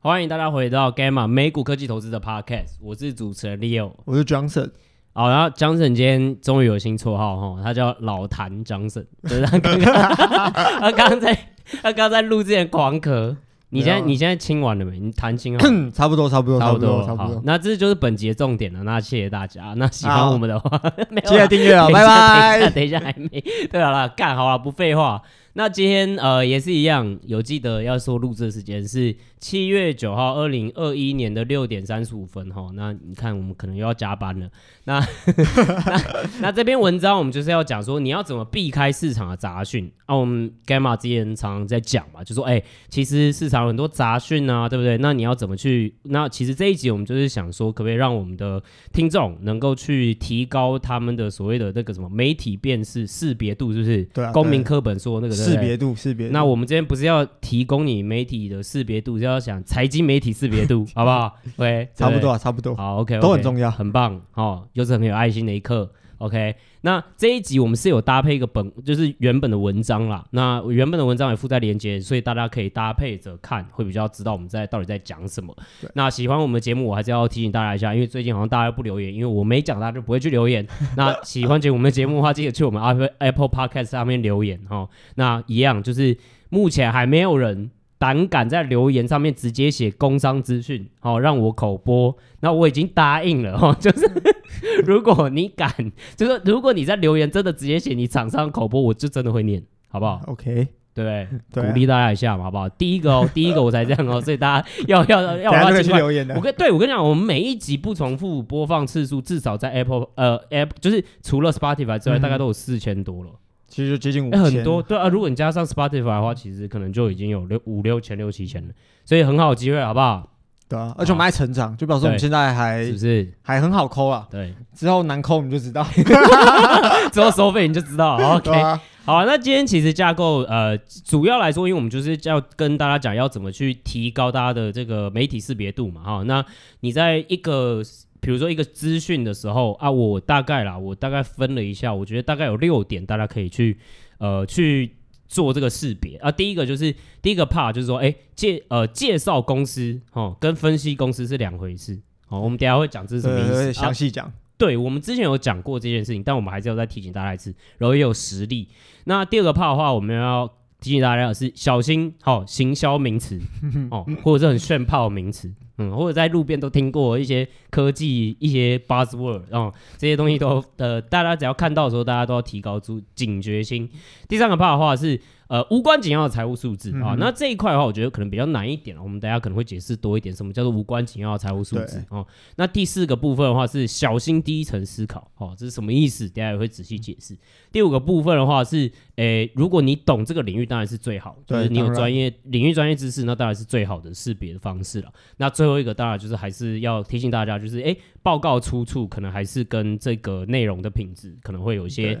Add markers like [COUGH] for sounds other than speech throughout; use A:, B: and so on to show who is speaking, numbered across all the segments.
A: 欢迎大家回到 Gamma 美股科技投资的 Podcast，我是主持人 Leo，
B: 我是 Johnson。
A: 好，然后 Johnson 今天终于有新绰号哈，他叫老谭 Johnson，就是他刚刚 [LAUGHS] 他刚刚在他刚刚在录之前狂咳。你现在你现在清完了没？你弹清了？[COUGHS]
B: 差不多，差不多，
A: 差不多，
B: 差不多。
A: 那这就是本集的重点了。那谢谢大家。那喜欢我们的话，
B: 记得订阅啊！拜拜。
A: 等一下还没对好了，干好了，不废话。那今天呃也是一样，有记得要说录制时间是七月九号，二零二一年的六点三十五分哈。那你看我们可能又要加班了。那 [LAUGHS] 那，那这篇文章我们就是要讲说你要怎么避开市场的杂讯啊。我们 Gamma 之前常常在讲嘛，就说哎、欸，其实市场有很多杂讯啊，对不对？那你要怎么去？那其实这一集我们就是想说，可不可以让我们的听众能够去提高他们的所谓的那个什么媒体辨识识别度，是不是？
B: 对啊。
A: 公民课本说那个。
B: 识别度，识别。
A: 那我们这边不是要提供你媒体的识别度，就要想财经媒体识别度，[LAUGHS] 好不好？对，
B: 差不多啊，差不多。
A: 好，OK，
B: 都很重要，
A: 很棒，哦，又是很有爱心的一课。OK，那这一集我们是有搭配一个本，就是原本的文章啦。那原本的文章也附在连接，所以大家可以搭配着看，会比较知道我们在到底在讲什么。那喜欢我们的节目，我还是要提醒大家一下，因为最近好像大家不留言，因为我没讲，大家就不会去留言。那喜欢节我们的节目的话，记得去我们 Apple Apple Podcast 上面留言哈。那一样就是目前还没有人。胆敢在留言上面直接写工商资讯，好让我口播，那我已经答应了哈，[LAUGHS] 就是如果你敢，就是如果你在留言真的直接写你厂商口播，我就真的会念，好不好
B: ？OK，
A: 对，对，鼓励大家一下嘛，好不好？第一个哦，[LAUGHS] 第一个我才这样哦，所以大家要要要要要去留言的。我跟对我跟你讲，我们每一集不重复播放次数至少在 Apple 呃 App，就是除了 Spotify 之外，嗯、大概都有四千多了。
B: 其实就接近五
A: 千，很多对啊。如果你加上 Spotify 的话，其实可能就已经有六五六千六七千了，所以很好机会，好不好？
B: 对啊，而且我们还成长，就表示我们现在还
A: 是不是还
B: 很好抠啊？
A: 对，
B: 之后难抠你就知道，[LAUGHS] [LAUGHS]
A: 之后收费你就知道。[LAUGHS] OK，好啊。那今天其实架构呃，主要来说，因为我们就是要跟大家讲要怎么去提高大家的这个媒体识别度嘛，哈。那你在一个比如说一个资讯的时候啊，我大概啦，我大概分了一下，我觉得大概有六点，大家可以去呃去做这个识别啊。第一个就是第一个 part 就是说，哎、欸、介呃介绍公司哦，跟分析公司是两回事哦。我们等下会讲这是什么意思，
B: 详细讲。
A: 对，我们之前有讲过这件事情，但我们还是要再提醒大家一次，然后也有实例。那第二个 part 的话，我们要提醒大家的是小心哦，行销名词哦，或者是很炫炮的名词。嗯，或者在路边都听过一些科技一些 buzzword，哦，这些东西都呃，大家只要看到的时候，大家都要提高警觉心。第三个怕的话是。呃，无关紧要的财务数字啊，那这一块的话，我觉得可能比较难一点。我们大家可能会解释多一点，什么叫做无关紧要的财务数字哦。那第四个部分的话是小心第一层思考，哦，这是什么意思？等下也会仔细解释。第五个部分的话是，诶，如果你懂这个领域，当然是最好，就是你有专业领域专业知识，那当然是最好的识别的方式了。那最后一个当然就是还是要提醒大家，就是诶，报告出处可能还是跟这个内容的品质可能会有一些。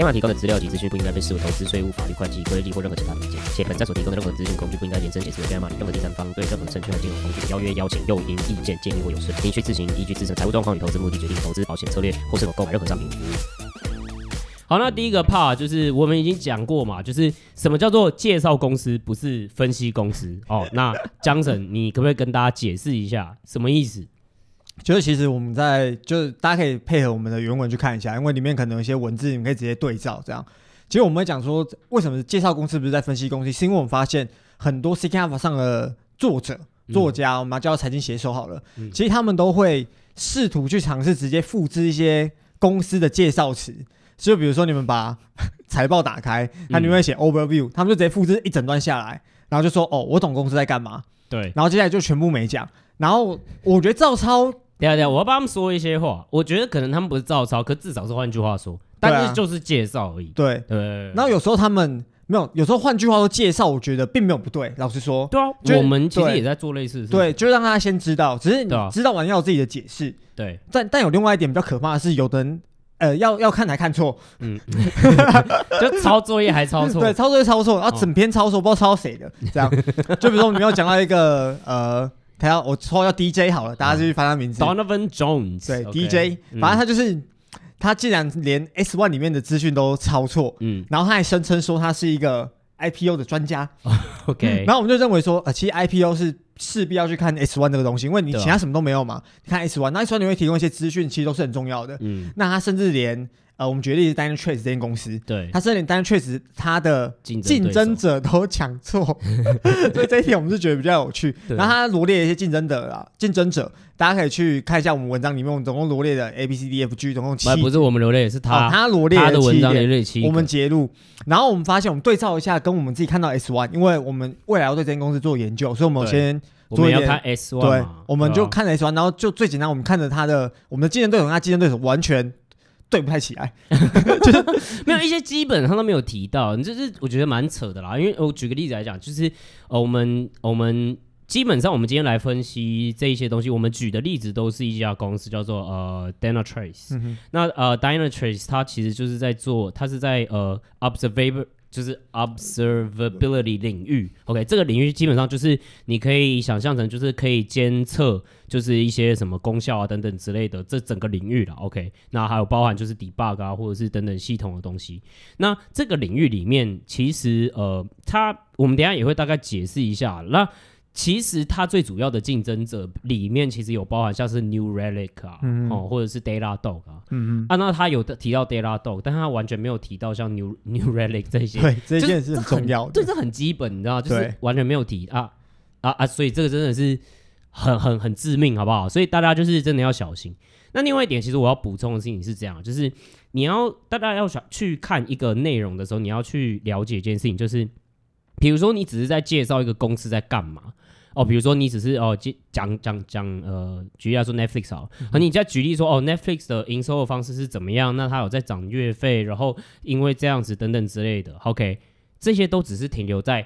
B: Gamma 提供的资料及资讯不应该被视为投资、税务、法律、会计、规例或任何其他意见，且本站所提供的任何资讯工具不应该延伸解释为 Gamma 任何第三方对任何证券和金融工具的邀约、邀请、诱因、意见、建议或有损，您需自行依据自身财务状况与投资目的决定投资保险策略或是否购买任何商品。服务好，那第一个 part 就是我们已经讲过嘛，就是什么叫做介绍公司，不是分析公司哦。那江省你可不可以跟大家解释一下什么意思？就是其实我们在就是大家可以配合我们的原文去看一下，因为里面可能有一些文字，你们可以直接对照这样。其实我们会讲说，为什么介绍公司不是在分析公司，是因为我们发现很多 Seeking Alpha 上的作者、作家，嗯、我们要叫财经写手好了，嗯、其实他们都会试图去尝试直接复制一些公司的介绍词。就比如说你们把财报打开，它里面会写 Overview，、嗯、他们就直接复制一整段下来，然后就说哦，我懂公司在干嘛。
A: 对，
B: 然后接下来就全部没讲。然后我觉得照抄。
A: 对啊对啊，我要帮他们说一些话。我觉得可能他们不是照抄，可至少是换句话说，但是就是介绍而已。
B: 对、啊、对。然后有时候他们
C: 没有，有时候换句话说，介绍我觉得并没有不对。老实说，
A: 对啊，我们其实也在做类似
C: 对，就让大家先知道，只是你知道完要有自己的解释。
A: 对，
C: 但但有另外一点比较可怕的是，有的人呃要要看还看错，嗯，[LAUGHS]
A: 就抄作业还抄错，
C: 对，抄作业抄错，然后整篇抄错，不知道抄谁的，这样。就比如说我们要讲到一个呃，他要我说要 DJ 好了，大家就去翻他名字
A: ，Donovan Jones，
C: 对，DJ，反正他就是。他竟然连 S One 里面的资讯都抄错，嗯，然后他还声称说他是一个 IPO 的专家，[LAUGHS]
A: OK，
C: 然后我们就认为说，呃，其实 IPO 是势必要去看 S One 这个东西，因为你其他什么都没有嘛，你看 S One，那 S One 你会提供一些资讯，其实都是很重要的，嗯，那他甚至连。呃，我们举例是 Dynatrace 这间公司，
A: 对，
C: 他甚至连 Dynatrace 他的竞争者都抢错，[LAUGHS] 所以这一点我们是觉得比较有趣。然后他罗列一些竞争者啊，竞争者，大家可以去看一下我们文章里面，我们总共罗列的 A B C D F G 总共七，
A: 不是我们罗列，是他、
C: 哦、他罗列的，
A: 他的文章罗列七，
C: 我们截录，然后我们发现我们对照一下，跟我们自己看到 S One，因为我们未来要对这间公司做研究，所以我们先
A: 我们要看 S One，
C: 对，我们就看 S One，然后就最简单，我们看着他的我们的竞争对手，跟他竞争对手完全。对不太起来，[LAUGHS]
A: 就是没有一些基本上都没有提到，你就是我觉得蛮扯的啦。因为我举个例子来讲，就是呃，我们我们基本上我们今天来分析这一些东西，我们举的例子都是一家公司叫做呃 Dynatrace、嗯、那呃 Dynatrace 它其实就是在做，它是在呃 Observable。就是 observability 领域，OK，这个领域基本上就是你可以想象成就是可以监测，就是一些什么功效啊等等之类的这整个领域了，OK，那还有包含就是 debug 啊或者是等等系统的东西。那这个领域里面其实呃，它我们等下也会大概解释一下。那其实它最主要的竞争者里面，其实有包含像是 New Relic 啊，嗯、哦，或者是 Datadog 啊，嗯嗯，啊，那他有的提到 Datadog，但他完全没有提到像 New [LAUGHS] New Relic 这些，
C: 对，这件事很重要的，
A: 对，这很基本，你知道，就是完全没有提啊啊啊，所以这个真的是很很很致命，好不好？所以大家就是真的要小心。那另外一点，其实我要补充的事情是这样，就是你要大家要想去看一个内容的时候，你要去了解一件事情，就是比如说你只是在介绍一个公司在干嘛。哦，比如说你只是哦讲讲讲讲呃，举例来说 Netflix 好，和、嗯、你再举例说哦 Netflix 的营收的方式是怎么样？那它有在涨月费，然后因为这样子等等之类的，OK，这些都只是停留在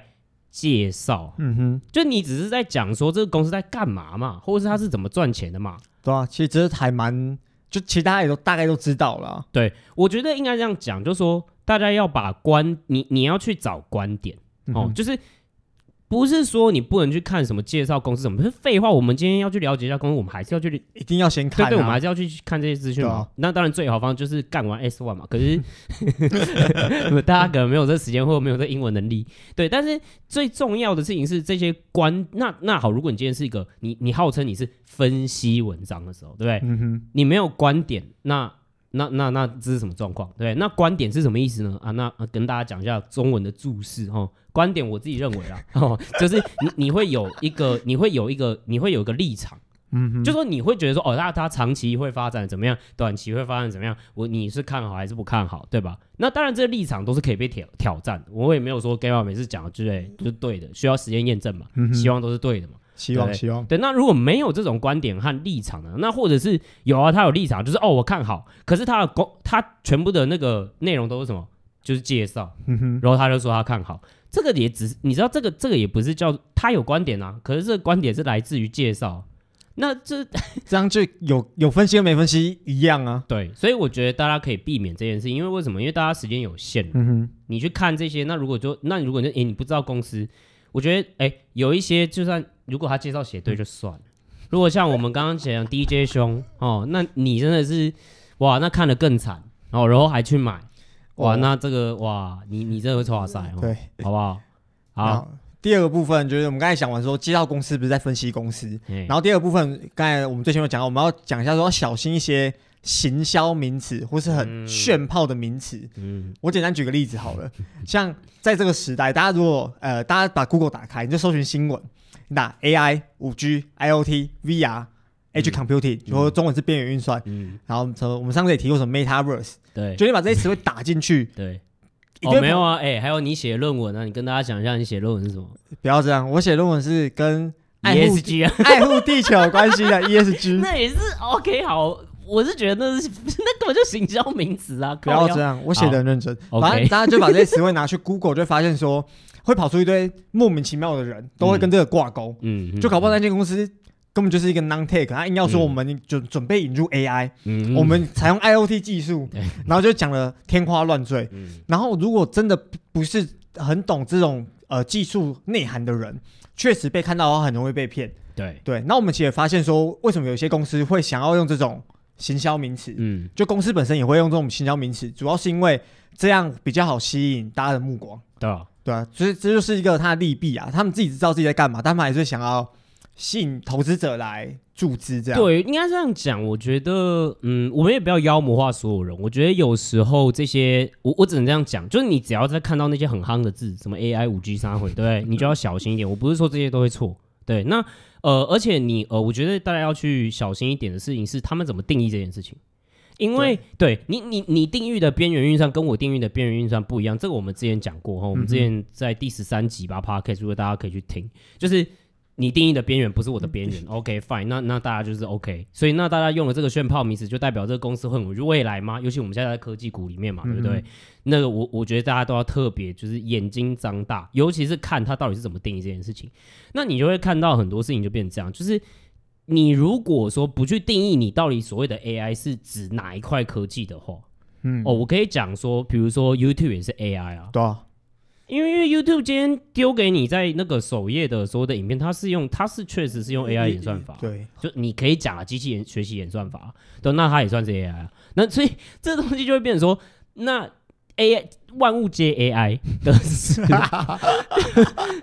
A: 介绍，嗯哼，就你只是在讲说这个公司在干嘛嘛，或者是它是怎么赚钱的嘛，
C: 对啊，其实这还蛮，就其他也都大概都知道了。
A: 对，我觉得应该这样讲，就是说大家要把观你你要去找观点，哦，嗯、就是。不是说你不能去看什么介绍公司什么，是废话。我们今天要去了解一下公司，我们还是要去，
C: 一定要先看、啊。
A: 对对，我们还是要去看这些资讯嘛。啊、那当然最好方就是干完 S one 嘛。可是 [LAUGHS] 大家可能没有这时间，或者没有这英文能力。对，但是最重要的事情是这些观。那那好，如果你今天是一个你你号称你是分析文章的时候，对不对？嗯哼。你没有观点，那。那那那这是什么状况？对，那观点是什么意思呢？啊，那、啊、跟大家讲一下中文的注释哈。观点我自己认为啊，[LAUGHS] 哦，就是你你会有一个，你会有一个，你会有一个立场，嗯哼，就说你会觉得说，哦，那它长期会发展怎么样，短期会发展怎么样？我你是看好还是不看好，对吧？那当然，这个立场都是可以被挑挑战。我也没有说 Gamma 每次讲的之类就是对的，需要时间验证嘛，嗯、希望都是对的嘛。
C: 希望希望
A: 对，那如果没有这种观点和立场呢？那或者是有啊，他有立场，就是哦，我看好，可是他的公他全部的那个内容都是什么？就是介绍，嗯，然后他就说他看好，这个也只是你知道，这个这个也不是叫他有观点啊，可是这个观点是来自于介绍，那这 [LAUGHS]
C: 这样就有有分析跟没分析一样啊？
A: 对，所以我觉得大家可以避免这件事，因为为什么？因为大家时间有限，嗯哼，你去看这些，那如果就那如果你你不知道公司，我觉得哎、欸、有一些就算。如果他介绍写对就算了，如果像我们刚刚讲 DJ 兄哦，那你真的是哇，那看得更惨哦，然后还去买哇，哦、那这个哇，你你真的会抽哇塞哦，对，好不好？好，
C: 第二个部分就是我们刚才讲完说介绍公司不是在分析公司，然后第二个部分刚才我们最前面讲到，我们要讲一下说要小心一些行销名词或是很炫炮的名词。嗯，我简单举个例子好了，像在这个时代，大家如果呃大家把 Google 打开，你就搜寻新闻。那 AI、五 G、IoT、VR、Edge Computing，就说中文是边缘运算。嗯，然后从我们上次也提过什么 Metaverse，对，就你把这些词汇打进去。
A: 对，哦，没有啊，哎，还有你写论文啊，你跟大家讲一下你写论文是什么？
C: 不要这样，我写论文是跟 ESG 啊，爱护地球有关系的 ESG。[LAUGHS]
A: 那也是 OK，好，我是觉得那是那根本就行销名词啊！
C: 不要这样，我写的很认真。反正大家就把这些词汇拿去 Google，就会发现说会跑出一堆莫名其妙的人，都会跟这个挂钩。[LAUGHS] 嗯，就搞不好那间公司根本就是一个 non-tech，他硬要说我们就准备引入 AI，嗯，我们采用 IoT 技术，然后就讲了天花乱坠。然后如果真的不是很懂这种呃技术内涵的人，确实被看到的话，很容易被骗。
A: 对
C: 对，那我们其实也发现说，为什么有些公司会想要用这种行销名词？嗯，就公司本身也会用这种行销名词，主要是因为这样比较好吸引大家的目光。
A: 对啊，
C: 对啊，所以这就是一个它的利弊啊。他们自己知道自己在干嘛，但他们还是想要吸引投资者来注资。这样
A: 对，应该这样讲。我觉得，嗯，我们也不要妖魔化所有人。我觉得有时候这些，我我只能这样讲，就是你只要在看到那些很夯的字，什么 AI、五 G、三会，对不对？你就要小心一点。我不是说这些都会错，对，那。呃，而且你呃，我觉得大家要去小心一点的事情是，他们怎么定义这件事情？因为对，对你你你定义的边缘运算跟我定义的边缘运算不一样，这个我们之前讲过哈，我们之前在第十三集吧 Podcast 如果大家可以去听，就是。你定义的边缘不是我的边缘，OK fine，那那大家就是 OK，所以那大家用了这个炫炮名词，就代表这个公司会有未来吗？尤其我们现在在科技股里面嘛，对不对？嗯、那个我我觉得大家都要特别就是眼睛张大，尤其是看它到底是怎么定义这件事情，那你就会看到很多事情就变成这样，就是你如果说不去定义你到底所谓的 AI 是指哪一块科技的话，嗯，哦，我可以讲说，比如说 YouTube 也是 AI 啊，
C: 对啊。
A: 因为因为 YouTube 今天丢给你在那个首页的所有的影片，它是用它是确实是用 AI 演算法，
C: 对，
A: 就你可以讲啊，机器人学习演算法，对，那它也算是 AI 啊。那所以这东西就会变成说，那 AI 万物皆 AI 的 [LAUGHS] 是，对啊，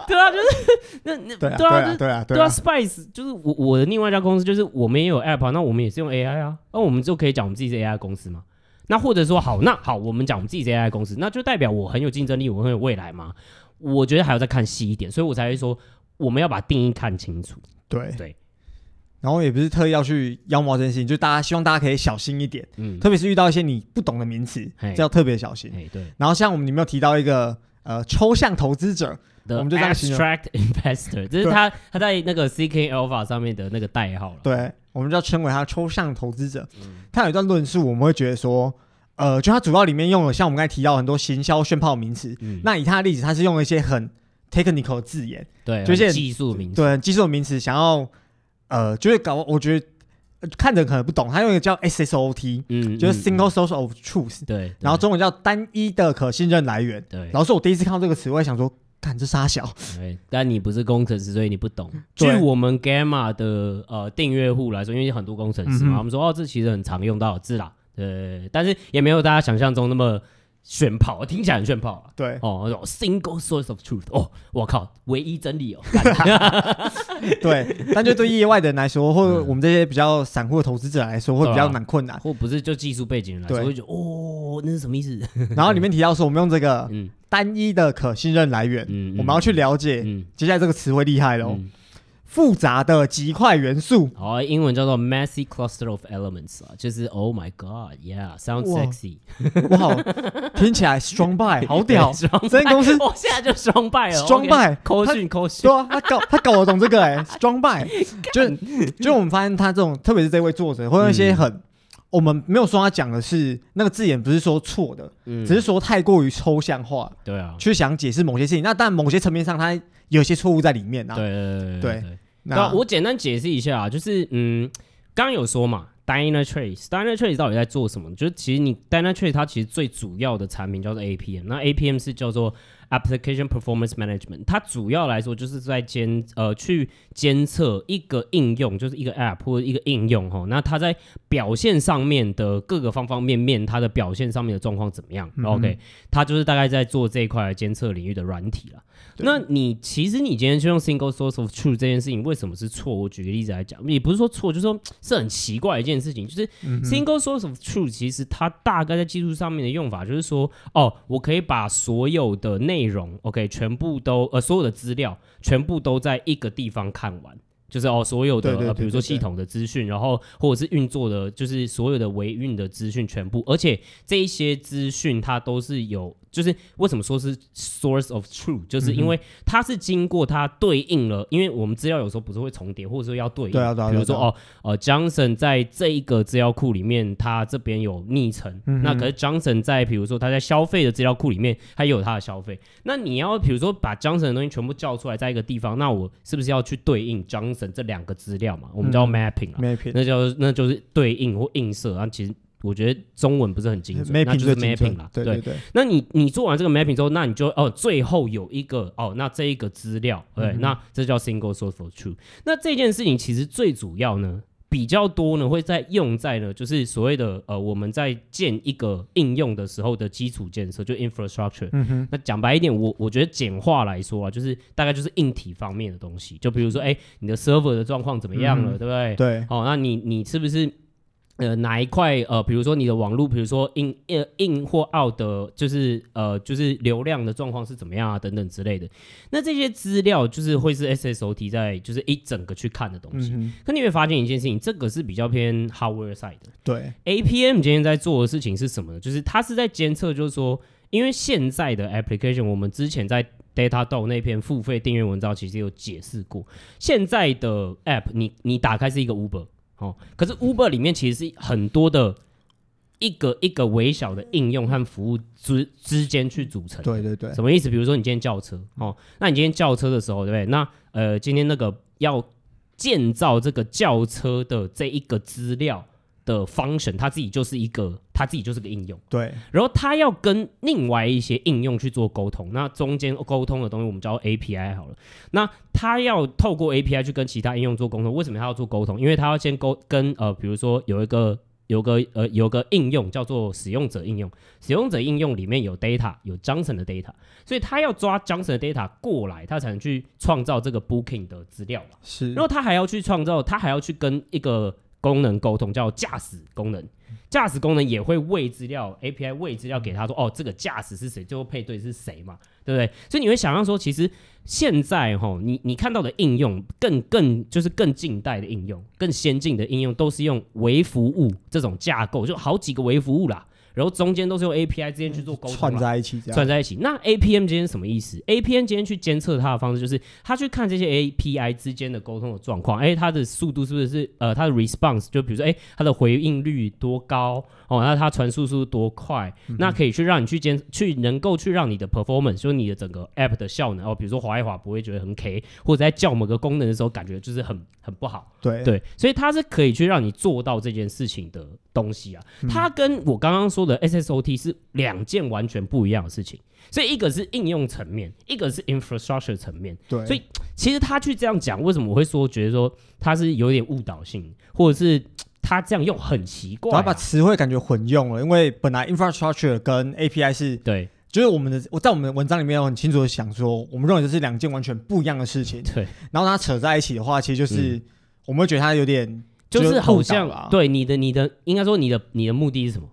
A: 就是那那对啊，对啊，对啊，对啊，Spice 就是我我的另外一家公司，就是我们也有 App 啊，那我们也是用 AI 啊，那我们就可以讲我们自己是 AI 公司嘛。那或者说好，那好，我们讲我们自己这 AI 公司，那就代表我很有竞争力，我很有未来吗？我觉得还要再看细一点，所以我才会说我们要把定义看清楚。
C: 对
A: 对，
C: 然后也不是特意要去妖魔这件事情，就大家希望大家可以小心一点，嗯，特别是遇到一些你不懂的名词，这要特别小心。
A: 对。
C: 然后像我们里面有提到一个呃抽象投资者，
A: 的
C: 我们就这样
A: abstract [LAUGHS] investor，这是他他在那个 CK Alpha 上面的那个代号了。
C: 对。我们就要称为他抽象投资者。嗯、他有一段论述，我们会觉得说，呃，就他主要里面用了像我们刚才提到很多行销炫炮名词。嗯、那以他的例子，他是用了一些很 technical 的字眼，
A: 对，
C: 就是
A: 技术名词，
C: 对，技术的名词，想要呃，就会搞，我觉得、呃、看着可能不懂。他用一个叫 SSOT，嗯，就是 single source of truth，
A: 对，
C: 然后中文叫单一的可信任来源。对，然后是我第一次看到这个词，我也想说。看这傻小，
A: 对，[LAUGHS] 但你不是工程师，所以你不懂。据我们 Gamma 的呃订阅户来说，因为很多工程师嘛，我们说哦，这其实很常用到的字啦，对，但是也没有大家想象中那么炫炮，听起来很炫炮啊。
C: 对，
A: 哦，single source of truth，哦，我靠，唯一真理哦。[LAUGHS]
C: 对，但就对业外的人来说，或者我们这些比较散户的投资者来说，会比较难困难，
A: 或不是就技术背景人来说，会觉得哦，那是什么意思？
C: 然后里面提到说，我们用这个，嗯。单一的可信任来源，嗯，我们要去了解。嗯，接下来这个词汇厉害喽，复杂的极快元素，
A: 哦，英文叫做 messy cluster of elements 啊，就是 Oh my God，Yeah，sounds sexy，哇，
C: 听起来 strong buy，好屌，[LAUGHS] 这间公司，
A: 我现在就 strong buy 了，[LAUGHS]
C: strong buy，
A: 扣讯扣讯，
C: 对啊，他搞 [LAUGHS] 他搞得懂这个哎，strong buy，就就我们发现他这种，特别是这位作者，会用一些很。我们没有说他讲的是那个字眼，不是说错的，嗯，只是说太过于抽象化，
A: 对啊，
C: 去想解释某些事情。那但某些层面上，他有些错误在里面啊。
A: 对对。对对。那我简单解释一下啊，就是嗯，刚刚有说嘛，Dynatrace，Dynatrace 到底在做什么？就是其实你 Dynatrace 它其实最主要的产品叫做 APM，那 APM 是叫做 Application Performance Management，它主要来说就是在监呃去监测一个应用，就是一个 App 或者一个应用哈，那它在表现上面的各个方方面面，它的表现上面的状况怎么样，嗯、？OK，它就是大概在做这一块监测领域的软体了。对那你其实你今天去用 single source of truth 这件事情，为什么是错？我举个例子来讲，也不是说错，就是说是很奇怪一件事情。就是 single source of truth，其实它大概在技术上面的用法，就是说，哦，我可以把所有的内容，OK，全部都呃所有的资料全部都在一个地方看完。就是哦，所有的呃，比如说系统的资讯，然后或者是运作的，就是所有的维运的资讯全部，而且这一些资讯它都是有。就是为什么说是 source of truth，就是因为它是经过它对应了，因为我们资料有时候不是会重叠，或者说要对应。
C: 对啊，对啊。
A: 比如说哦，呃，Johnson 在这一个资料库里面，他这边有昵称，嗯、那可是 Johnson 在比如说他在消费的资料库里面，他也有他的消费。那你要比如说把 Johnson 的东西全部叫出来，在一个地方，那我是不是要去对应 Johnson 这两个资料嘛？我们叫 mapping 啊、
C: 嗯、，mapping，
A: 那叫那就是对应或映射啊，其实。我觉得中文不是很精准，那就是 mapping 啦。
C: 对对对。
A: 那你你做完这个 mapping 之后，那你就哦，最后有一个哦，那这一个资料，对，嗯、那这叫 single source of truth。那这件事情其实最主要呢，比较多呢会在用在呢，就是所谓的呃，我们在建一个应用的时候的基础建设，就 infrastructure。嗯哼。那讲白一点，我我觉得简化来说啊，就是大概就是硬体方面的东西，就比如说，哎，你的 server 的状况怎么样了，嗯、对不对？
C: 对。
A: 哦，那你你是不是？呃，哪一块呃，比如说你的网络，比如说 in 呃 in 或 out 的，就是呃，就是流量的状况是怎么样啊，等等之类的。那这些资料就是会是 SSOT 在就是一整个去看的东西。嗯、可你会发现一件事情，这个是比较偏 hardware side 的。
C: 对
A: ，APM 今天在做的事情是什么呢？就是它是在监测，就是说，因为现在的 application，我们之前在 Datadog 那篇付费订阅文章其实有解释过，现在的 app 你你打开是一个 Uber。哦，可是 Uber 里面其实是很多的一个一个微小的应用和服务之之间去组成。
C: 对对对，
A: 什么意思？比如说你今天叫车，哦，那你今天叫车的时候，对不对？那呃，今天那个要建造这个轿车的这一个资料。的 function，它自己就是一个，它自己就是个应用。
C: 对，
A: 然后它要跟另外一些应用去做沟通，那中间沟通的东西我们叫 API 好了。那它要透过 API 去跟其他应用做沟通，为什么它要做沟通？因为它要先沟跟呃，比如说有一个有个呃有个应用叫做使用者应用，使用者应用里面有 data，有 Johnson 的 data，所以它要抓 Johnson 的 data 过来，它才能去创造这个 booking 的资料嘛。
C: 是，
A: 然后它还要去创造，它还要去跟一个。功能沟通叫驾驶功能，驾驶功能也会喂资料，API 喂资料给他说，哦，这个驾驶是谁，最后配对是谁嘛，对不对？所以你会想象说，其实现在哈，你你看到的应用更更就是更近代的应用，更先进的应用都是用微服务这种架构，就好几个微服务啦。然后中间都是用 API 之间去做沟通，
C: 串在一起，
A: 串在一起。那 APM 之间什么意思？APM 之间去监测它的方式，就是它去看这些 API 之间的沟通的状况。哎，它的速度是不是是呃，它的 response 就比如说，哎，它的回应率多高哦？那它传输速度多快？嗯、那可以去让你去监，去能够去让你的 performance，就是你的整个 app 的效能哦，比如说滑一滑不会觉得很 K，或者在叫某个功能的时候感觉就是很很不好。
C: 对
A: 对，所以它是可以去让你做到这件事情的东西啊。嗯、它跟我刚刚说的 SSOT 是两件完全不一样的事情，所以一个是应用层面，一个是 infrastructure 层面。
C: 对，
A: 所以其实他去这样讲，为什么我会说觉得说他是有点误导性，或者是他这样用很奇怪、啊，
C: 他把词汇感觉混用了，因为本来 infrastructure 跟 API 是对，就是我们的我在我们的文章里面有很清楚的想说，我们认为这是两件完全不一样的事情。
A: 对，
C: 然后他扯在一起的话，其实就是、嗯、我们会觉得他有点。
A: 就是好像对你的你的应该说你的你的目的是什么，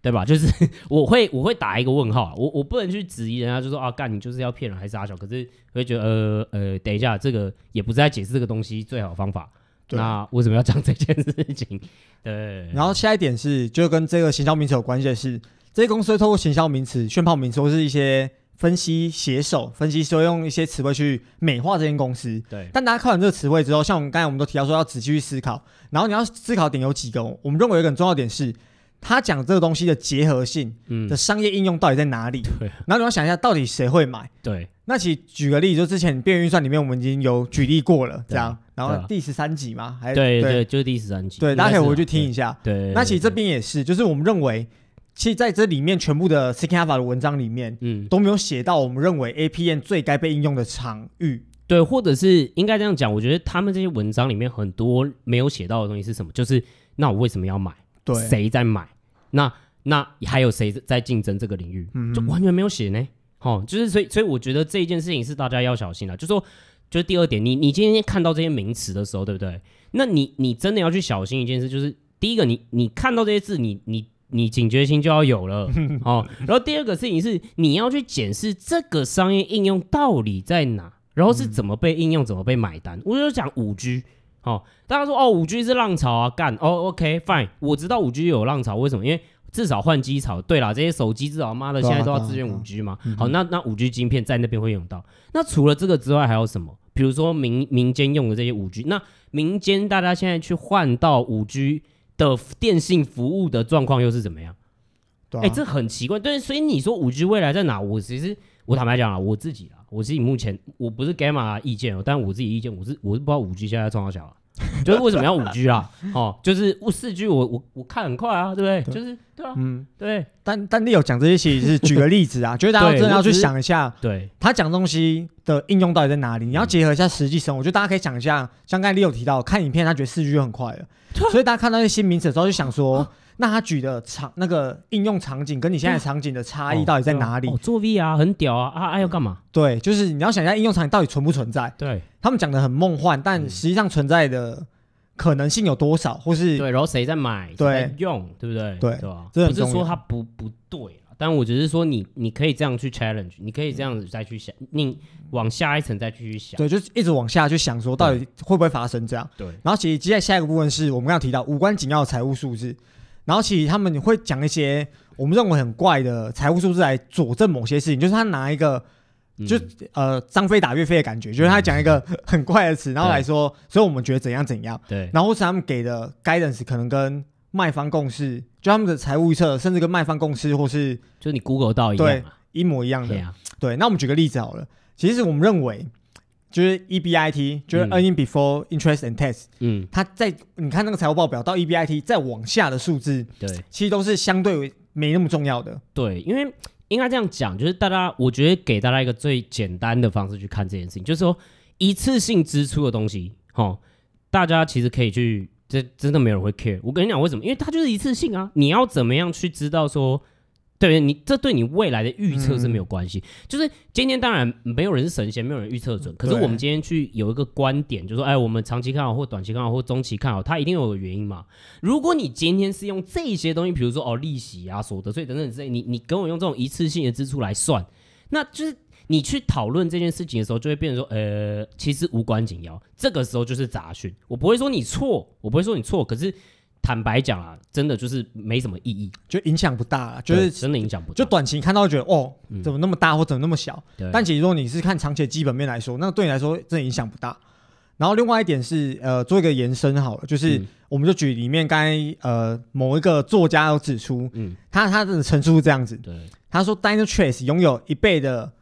A: 对吧？就是 [LAUGHS] 我会我会打一个问号，我我不能去质疑人家，就说啊干你就是要骗人还是阿小？可是我会觉得呃呃，等一下这个也不是在解释这个东西最好的方法，对那为什么要讲这件事情？[LAUGHS] 对。然
C: 后下一点是，就跟这个行销名词有关系的是，这些公司会透过行销名词、炫炮名词或是一些。分析写手分析说用一些词汇去美化这间公司，
A: 对。
C: 但大家看完这个词汇之后，像我们刚才我们都提到说要仔细去思考，然后你要思考点有几个，我们认为有一个很重要点是，他讲这个东西的结合性的商业应用到底在哪里？对。然后你要想一下，到底谁会买？
A: 对。
C: 那其实举个例子，就之前边缘预算里面我们已经有举例过了，这样。然后第十三集嘛，还
A: 对对，就是第十三集。
C: 对，大家可以回去听一下。
A: 对。
C: 那其实这边也是，就是我们认为。其实在这里面，全部的 Seeking Alpha 的文章里面，嗯，都没有写到我们认为 A P N 最该被应用的场域。
A: 对，或者是应该这样讲，我觉得他们这些文章里面很多没有写到的东西是什么？就是那我为什么要买？
C: 对，
A: 谁在买？那那还有谁在竞争这个领域？嗯，就完全没有写呢。哦，就是所以所以我觉得这一件事情是大家要小心的。就是说，就是第二点，你你今天看到这些名词的时候，对不对？那你你真的要去小心一件事，就是第一个，你你看到这些字，你你。你警觉心就要有了 [LAUGHS] 哦，然后第二个事情是你要去检视这个商业应用到底在哪，然后是怎么被应用，怎么被买单。我就讲五 G，哦，大家说哦，五 G 是浪潮啊，干哦，OK fine，我知道五 G 有浪潮，为什么？因为至少换机槽。对啦，这些手机至少妈的现在都要支援五 G 嘛。好，那那五 G 晶片在那边会用到。那除了这个之外，还有什么？比如说民民间用的这些五 G，那民间大家现在去换到五 G 的电信服务的状况又是怎么样？哎、啊欸，这很奇怪。对，所以你说五 G 未来在哪？我其实我坦白讲啊，我自己啊，我自己目前我不是 Gamma 意见哦，但我自己意见，我是我是不知道五 G 现在在创啥小啊。[LAUGHS] 就是为什么要五 G 啊？哦，就是四 G，我我我看很快啊，对不对？就是对啊，嗯，对。但
C: 但你有讲这些，其实是举个例子啊，[LAUGHS] 就是大家真的要去想一下，
A: 对
C: 他讲东西的应用到底在哪里？你要结合一下实际生活，我觉得大家可以想一下，像刚才你有提到看影片，他觉得四 G 就很快了，所以大家看到一些新名词的时候，就想说。那他举的场那个应用场景跟你现在场景的差异到底在哪里？
A: 哦哦、做 V 啊，很屌啊啊！啊要干嘛？
C: 对，就是你要想一下应用场景到底存不存在？
A: 对，
C: 他们讲的很梦幻，但实际上存在的可能性有多少？或是
A: 对，然后谁在买？对，谁在用，对不对？
C: 对，
A: 对吧？不是说它不不对。但我只是说你，你可以这样去 challenge，你可以这样子再去想，你往下一层再继续想。
C: 对，就一直往下去想，说到底会不会发生这样？
A: 对。
C: 然后其实接下来下一个部分是我们刚刚提到无关紧要的财务数字。然后其实他们会讲一些我们认为很怪的财务数字来佐证某些事情，就是他拿一个就、嗯、呃张飞打岳飞的感觉，就是他讲一个 [LAUGHS] 很怪的词，然后来说，所以我们觉得怎样怎样。
A: 对。
C: 然后或是他们给的 guidance 可能跟卖方共识，就他们的财务预测，甚至跟卖方共识，或是
A: 就你 Google 到一样，
C: 对，一模一样的。对，啊、对。那我们举个例子好了，其实我们认为。就是 EBIT，就是 earning before interest and tax。嗯，它在你看那个财务报表到 EBIT 再往下的数字，
A: 对，
C: 其实都是相对没那么重要的。
A: 对，因为应该这样讲，就是大家，我觉得给大家一个最简单的方式去看这件事情，就是说一次性支出的东西，哈，大家其实可以去，这真的没有人会 care。我跟你讲为什么？因为它就是一次性啊，你要怎么样去知道说？对你，这对你未来的预测是没有关系。嗯、就是今天当然没有人是神仙，没有人预测准。可是我们今天去有一个观点，就是说，哎，我们长期看好或短期看好或中期看好，它一定有个原因嘛。如果你今天是用这些东西，比如说哦利息啊、所得税等等之类，你你跟我用这种一次性的支出来算，那就是你去讨论这件事情的时候，就会变成说，呃，其实无关紧要。这个时候就是杂讯，我不会说你错，我不会说你错，可是。坦白讲啊，真的就是没什么意义，
C: 就影响不大，就是
A: 真的影响不大。
C: 就短期看到觉得哦，怎么那么大或怎么那么小？
A: 对。
C: 但其实如果你是看长期的基本面来说，那对你来说真的影响不大。然后另外一点是，呃，做一个延伸好了，就是我们就举里面刚才呃某一个作家有指出，嗯，他他的陈述是这样子，
A: 对，
C: 他说 Dynatrace 拥有一倍的。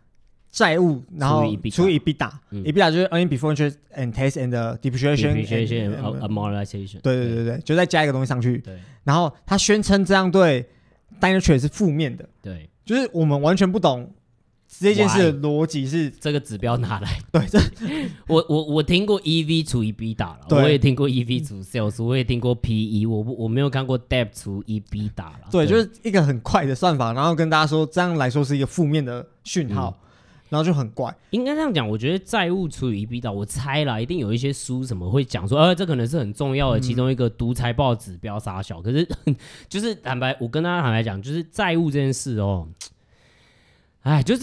C: 债务，然后除以 EBITDA，EBITDA 就是 earning before interest and tax and depreciation
A: and amortization。
C: 对对对对，就再加一个东西上去。对，然后他宣称这样对 Dynatrace 是负面的。
A: 对，
C: 就是我们完全不懂这件事的逻辑是
A: 这个指标拿来。
C: 对，这 [LAUGHS]
A: 我我我听过 EV 除以 EBITDA 了，我也听过 EV 除 sales，我也听过 PE，我我没有看过 Debt 除 EBITDA 了。
C: 对，就是一个很快的算法，然后跟大家说这样来说是一个负面的讯号。然后就很怪，
A: 应该这样讲。我觉得债务除以 EBITDA，我猜啦，一定有一些书什么会讲说，呃，这可能是很重要的其中一个独裁报指标杀小。可是，[LAUGHS] 就是坦白，我跟大家坦白讲，就是债务这件事哦，哎，就是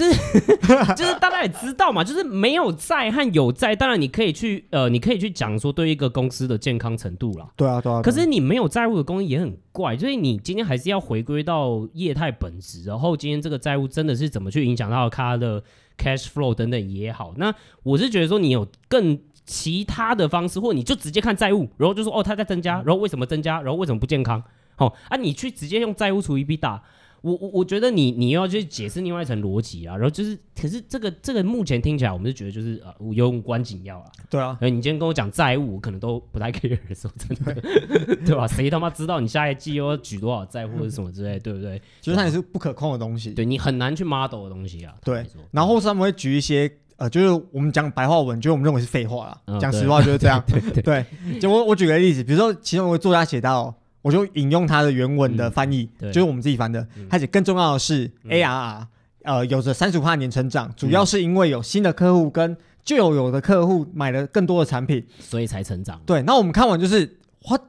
A: [LAUGHS] 就是大家也知道嘛，就是没有债和有债，当然你可以去呃，你可以去讲说对一个公司的健康程度啦。
C: 对啊，对啊。
A: 可是你没有债务的公司也很怪，所以你今天还是要回归到业态本质，然后今天这个债务真的是怎么去影响到它的。Cash flow 等等也好，那我是觉得说你有更其他的方式，或你就直接看债务，然后就说哦，它在增加，然后为什么增加，然后为什么不健康？哦啊，你去直接用债务除以 B 大。我我我觉得你你要去解释另外一层逻辑啊，然后就是，可是这个这个目前听起来，我们是觉得就是呃有关紧要啊。
C: 对啊，
A: 你今天跟我讲债务，我可能都不太 [LAUGHS] care 说，真的，[LAUGHS] 对吧？谁他妈知道你下一季又要举多少债或者什么之类，对不对？
C: 其实它也是不可控的东西，
A: 对你很难去 model 的东西啊。
C: 对，然后他们会举一些呃，就是我们讲白话文，就是我们认为是废话啦。讲实话就是这样。[LAUGHS] 对，就我我举个例子，比如说其中有个作家写到。我就引用他的原文的翻译，嗯、就是我们自己翻的。而且、嗯、更重要的是，ARR，、嗯、呃，有着三十五%年成长，主要是因为有新的客户跟旧有的客户买了更多的产品，
A: 所以才成长。
C: 对，那我们看完就是 what？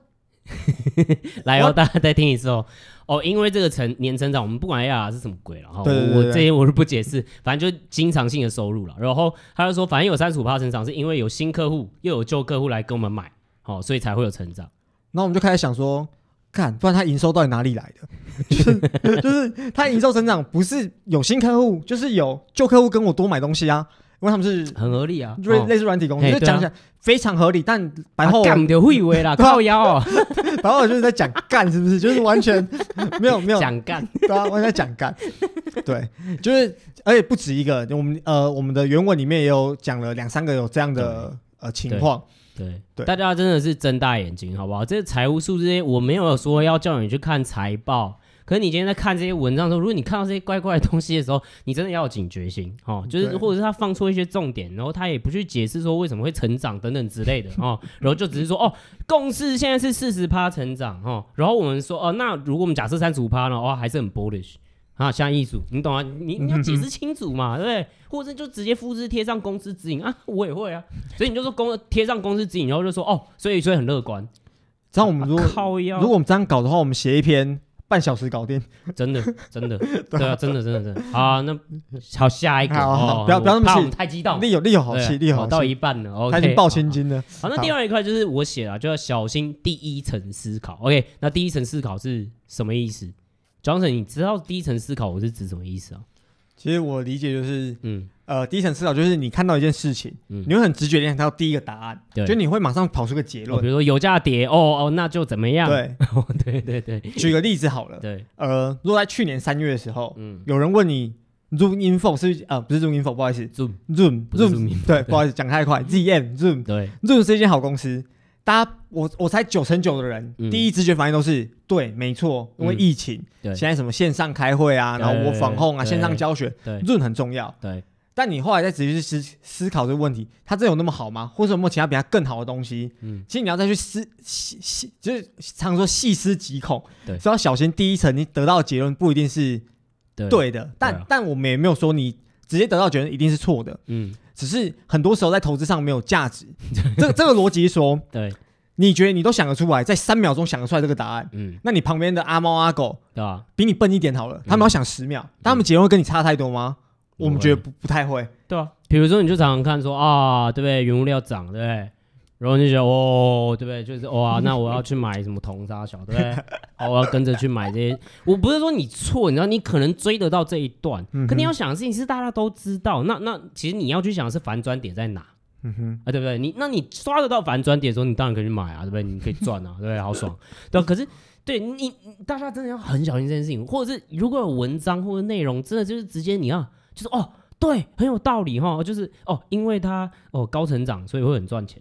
C: [LAUGHS]
A: 来哦，大家再听一次哦。哦，因为这个成年成长，我们不管 ARR 是什么鬼了哈。对，对，对，对，我这些我是不解释，反正就经常性的收入了。然后他就说，反正有三十五%成长，是因为有新客户又有旧客户来跟我们买。哦，所以才会有成
C: 长。那我们就开始想说，看，不然他营收到底哪里来的？[LAUGHS] 就是就是他营收成长不是有新客户，就是有旧客户跟我多买东西啊。因为他们是
A: 很合理啊，
C: 类类似软体公司，就讲起来非常合理。但白话
A: 干的会以为啦，[LAUGHS] 靠腰哦，[LAUGHS]
C: 白话就是在讲干，是不是？就是完全没有没有
A: 讲干，
C: 对啊，完全在讲干。对，就是而且不止一个，我们呃我们的原文里面也有讲了两三个有这样的呃情况。
A: 对。对，大家真的是睁大眼睛，好不好？这财务数字我没有说要叫你去看财报。可是你今天在看这些文章的时候，如果你看到这些怪怪的东西的时候，你真的要有警觉性哦，就是或者是他放错一些重点，然后他也不去解释说为什么会成长等等之类的哦，[LAUGHS] 然后就只是说哦，共识现在是四十趴成长哦，然后我们说哦，那如果我们假设三十五趴呢，哦，还是很 bullish 啊，像艺术，你懂啊？你你要解释清楚嘛，对不对？或者就直接复制贴上公司指引啊，我也会啊，[LAUGHS] 所以你就说公贴上公司指引，然后就说哦，所以所以很乐观。
C: 这样我们如果、
A: 啊、
C: 如果我们这样搞的话，我们写一篇。半小时搞定，
A: 真的，真的，[LAUGHS] 对啊，真的，真的，真的。好，那好，下一个，
C: 不要不要那么气，
A: 太激动，
C: 力有力有好气，力有好气，
A: 到一半了，
C: 他已经报千金了。
A: 好，那第二一块就是我写了，就要小心第一层思考。OK，那第一层思考是什么意思？Johnson，你知道第一层思考我是指什么意思啊？
C: 其实我理解就是，嗯。呃，第一层思考就是你看到一件事情，嗯、你会很直觉联想到第一个答案，对，就你会马上跑出个结论。哦、比如
A: 说油价跌，哦哦，那就怎么样？
C: 对，[LAUGHS]
A: 对对对。
C: 举个例子好了，
A: 对，
C: 呃，如果在去年三月的时候，嗯，有人问你 Zoom Info 是呃不是 Zoom Info，不好意思
A: ，Zoom
C: Zoom Zoom，对，不好意思讲太快，ZM Zoom，对，Zoom 是一间好公司。大家，我我猜九成九的人，第一直觉反应都是对，没错，因为疫情，现在什么线上开会啊，然后我防控啊，线上教学，Zoom 很重要，对。但你后来再仔细去思思考这个问题，它真有那么好吗？或者有没有其他比它更好的东西？嗯，其实你要再去思细细，就是常说细思极恐，对，所以要小心。第一层你得到的结论不一定是对的，但但我们也没有说你直接得到结论一定是错的，嗯，只是很多时候在投资上没有价值。[LAUGHS] 这这个逻辑说，对，你觉得你都想得出来，在三秒钟想得出来这个答案，嗯，那你旁边的阿猫阿狗，对吧？比你笨一点好了，他们要想十秒，但他们结论会跟你差太多吗？我们觉得不不太会，对啊，
A: 比如说你就常常看说啊，对不对？原物料涨，对不对？然后你就觉得哦，对不对？就是哇，[LAUGHS] 那我要去买什么铜沙小，对不对？[LAUGHS] 哦，我要跟着去买这些。我不是说你错，你知道，你可能追得到这一段，嗯、可你要想的事情是大家都知道。那那其实你要去想的是反转点在哪？嗯哼，啊，对不对？你那你刷得到反转点的时候，你当然可以去买啊，对不对？你可以赚啊，对不对？[LAUGHS] 好爽，对。可是对你，大家真的要很小心这件事情，或者是如果有文章或者内容，真的就是直接你要。就是哦，对，很有道理哈，就是哦，因为它哦高成长，所以会很赚钱，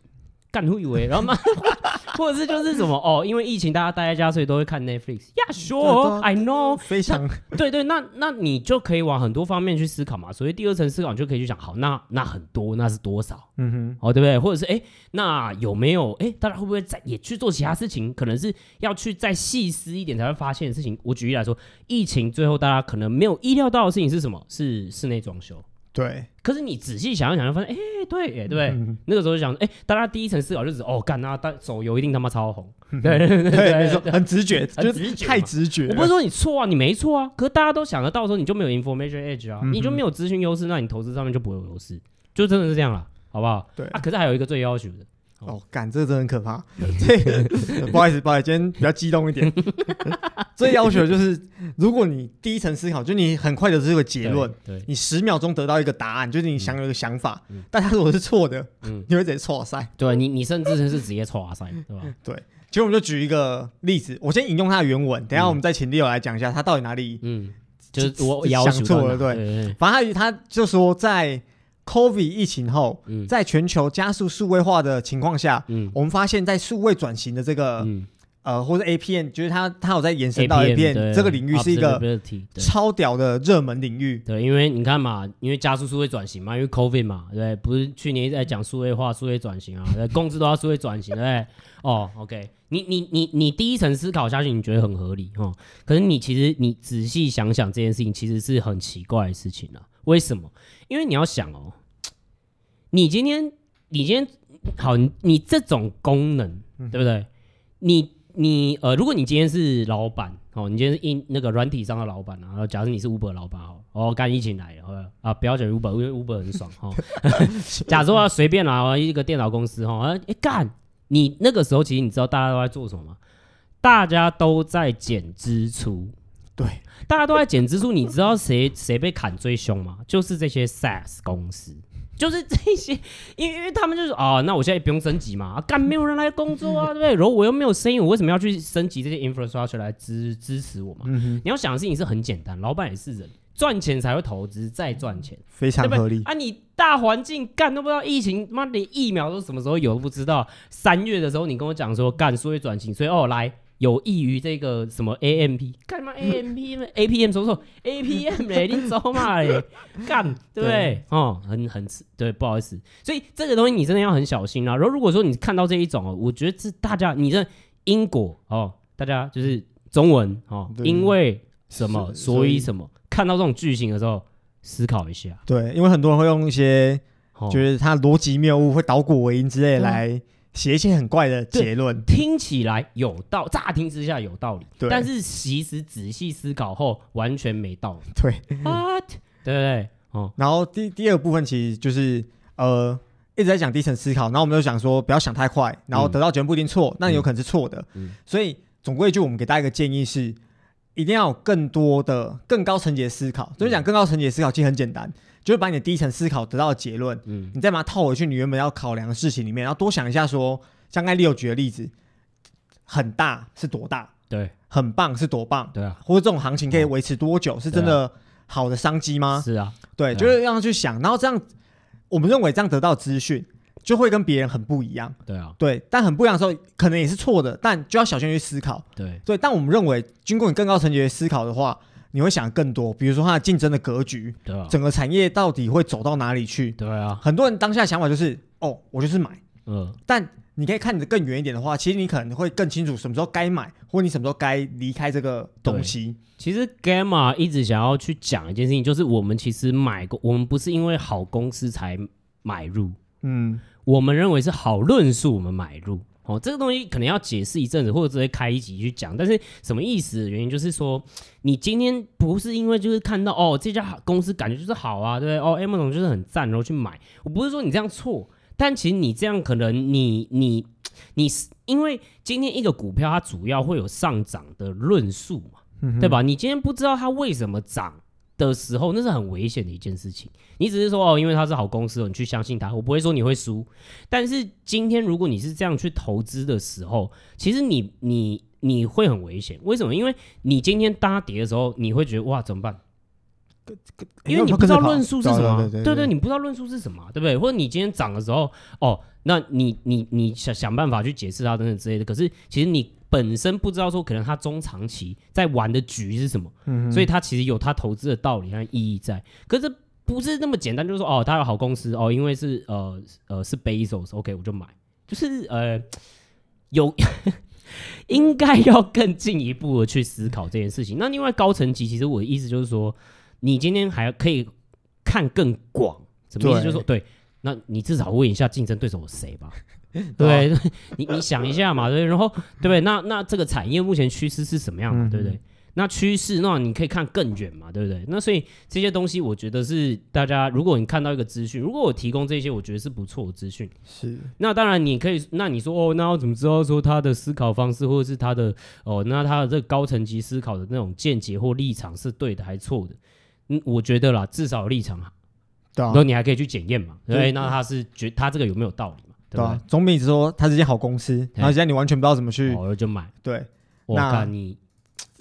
A: 干会以为，然后嘛，[LAUGHS] 或者是就是什么哦，因为疫情大家待在家，所以都会看 Netflix。Yeah, sure, I know，
C: 非常
A: 对对，那那你就可以往很多方面去思考嘛。所以第二层思考，你就可以去想，好，那那很多，那是多少？嗯哼，哦，对不对？或者是哎，那有没有哎，大家会不会再也去做其他事情？可能是要去再细思一点才会发现的事情。我举例来说，疫情最后大家可能没有意料到的事情是什么？是室内装修。
C: 对，
A: 可是你仔细想一想，就发现，哎，对，哎，对？那个时候就想，哎，大家第一层思考就是，哦，干，那但手游一定他妈超红，对对对对，没错，
C: 很直觉，很直觉，[LAUGHS] 太直觉。
A: 我不是说你错啊，你没错啊，可是大家都想得到的时候，你就没有 information edge 啊，你就没有资讯优势，那你投资上面就不会有优势，就真的是这样了，好不好？对啊，可是还有一个最要求的。
C: 哦，干，这个真的很可怕。[LAUGHS] 这个不好意思，不好意思，今天比较激动一点。[LAUGHS] 最要求就是，如果你第一层思考，就你很快的这个结论，对，你十秒钟得到一个答案，就是你想有一个想法，但他如果是错的，嗯，你会直接错赛。
A: 对你，你甚至是直接错赛，对吧？[LAUGHS]
C: 对。其实我们就举一个例子，我先引用他的原文，等下我们再请 Leo 来讲一下他到底哪里，嗯，
A: 就是我想
C: 错了，对。反正他他就说在。COVID 疫情后，嗯、在全球加速数位化的情况下，嗯、我们发现，在数位转型的这个，嗯、呃，或者 A P N，就是它它有在延伸到 APM 这个领域，是一个超屌的热门领域。
A: 对，因为你看嘛，因为加速数位转型嘛，因为 COVID 嘛，对，不是去年一直在讲数位化、数位转型啊，对，[LAUGHS] 公司都要数位转型，对？哦，OK，你你你你第一层思考下去，你觉得很合理哦，可是你其实你仔细想想这件事情，其实是很奇怪的事情啊。为什么？因为你要想哦。你今天，你今天好，你这种功能，嗯、对不对？你你呃，如果你今天是老板哦，你今天是一那个软体商的老板啊，然后假设你是 Uber 老板哦，哦，干疫情来了，啊，不要讲 Uber，因为 Uber 很爽哈。哦、[LAUGHS] 假如说随便拿一个电脑公司哈，哎干，你那个时候其实你知道大家都在做什么吗？大家都在减支出，
C: 对，
A: 大家都在减支出。你知道谁谁被砍最凶吗？就是这些 SaaS 公司。就是这些，[LAUGHS] 因为因为他们就是啊，那我现在也不用升级嘛，干没有人来工作啊，对不对？然后我又没有生意，我为什么要去升级这些 infrastructure 来支支持我嘛？嗯、你要想的事情是很简单，老板也是人，赚钱才会投资，再赚钱，
C: 非常合理
A: 啊！你大环境干都不知道疫情，妈连疫苗都什么时候有都不知道。三月的时候你跟我讲说干，所以转型，所以哦来。有益于这个什么 A M P 干嘛 A M P A P M 说说 A P M 嘞，你走嘛嘞，干对不对？哦，很很对，不好意思，所以这个东西你真的要很小心啊。然后如果说你看到这一种哦，我觉得是大家你的因果哦，大家就是中文哦，因为什么所以什么，看到这种句型的时候思考一下。
C: 对，因为很多人会用一些就是他逻辑谬误，会倒果为因之类来。写一些很怪的结论，
A: 听起来有道，乍听之下有道理，对，但是其实仔细思考后完全没道理。[LAUGHS]
C: 对
A: ，What？对对对，哦。
C: 然后第第二部分其实就是呃一直在讲低层思考，然后我们就想说不要想太快，然后得到结论不一定错，那有可能是错的。嗯，所以总归一句，我们给大家一个建议是，一定要有更多的更高层级的思考。所以讲更高层级的思考其实很简单。就是把你的第一层思考得到的结论，嗯，你再把它套回去你原本要考量的事情里面，然后多想一下说，像刚才 Leo 举的例子，很大是多大？
A: 对，
C: 很棒是多棒？
A: 对啊，
C: 或者这种行情可以维持多久？是真的好的商机吗？
A: 是啊，
C: 对，就是让他去想，然后这样，我们认为这样得到资讯就会跟别人很不一样。
A: 对啊，
C: 对，但很不一样的时候，可能也是错的，但就要小心去思考。
A: 对，
C: 对，但我们认为，经过你更高层级的思考的话。你会想更多，比如说它的竞争的格局，
A: 对啊，
C: 整个产业到底会走到哪里去？
A: 对啊，
C: 很多人当下的想法就是，哦，我就是买，
A: 嗯，
C: 但你可以看得更远一点的话，其实你可能会更清楚什么时候该买，或你什么时候该离开这个东西。
A: 其实 Gamma 一直想要去讲一件事情，就是我们其实买过，我们不是因为好公司才买入，
C: 嗯，
A: 我们认为是好论述我们买入。哦，这个东西可能要解释一阵子，或者直接开一集去讲。但是什么意思的原因就是说，你今天不是因为就是看到哦这家公司感觉就是好啊，对不对？哦，Amazon 就是很赞，然后去买。我不是说你这样错，但其实你这样可能你你你是因为今天一个股票它主要会有上涨的论述嘛，嗯、对吧？你今天不知道它为什么涨。的时候，那是很危险的一件事情。你只是说哦，因为它是好公司，你去相信它。我不会说你会输，但是今天如果你是这样去投资的时候，其实你你你会很危险。为什么？因为你今天搭跌的时候，你会觉得哇，怎么办？因为你不知道论述是什么，对对，对对，你不知道论述是什么，对不对？或者你今天涨的时候，哦，那你你你想想办法去解释它等等之类的。可是其实你。本身不知道说可能他中长期在玩的局是什么，嗯、所以他其实有他投资的道理和意义在。可是不是那么简单，就是说哦，他有好公司哦，因为是呃呃是 Bezos，OK、okay, 我就买，就是呃有 [LAUGHS] 应该要更进一步的去思考这件事情。那另外高层级，其实我的意思就是说，你今天还可以看更广，什么意思？就是说对，那你至少问一下竞争对手有谁吧。[LAUGHS] 对，[LAUGHS] 你你想一下嘛，对，然后对不对？那那这个产业目前趋势是什么样的，对不对？那趋势，那你可以看更远嘛，对不对？那所以这些东西，我觉得是大家，如果你看到一个资讯，如果我提供这些，我觉得是不错的资讯。
C: 是。
A: 那当然，你可以，那你说哦，那我怎么知道说他的思考方式，或者是他的哦，那他的这个高层级思考的那种见解或立场是对的还是错的？嗯，我觉得啦，至少立场，
C: 对啊，
A: 然后你还可以去检验嘛，对，对，那他是觉他这个有没有道理？
C: 对吧？总比说它是间好公司，然后现在你完全不知道怎么去，
A: 我就买。
C: 对，
A: 那你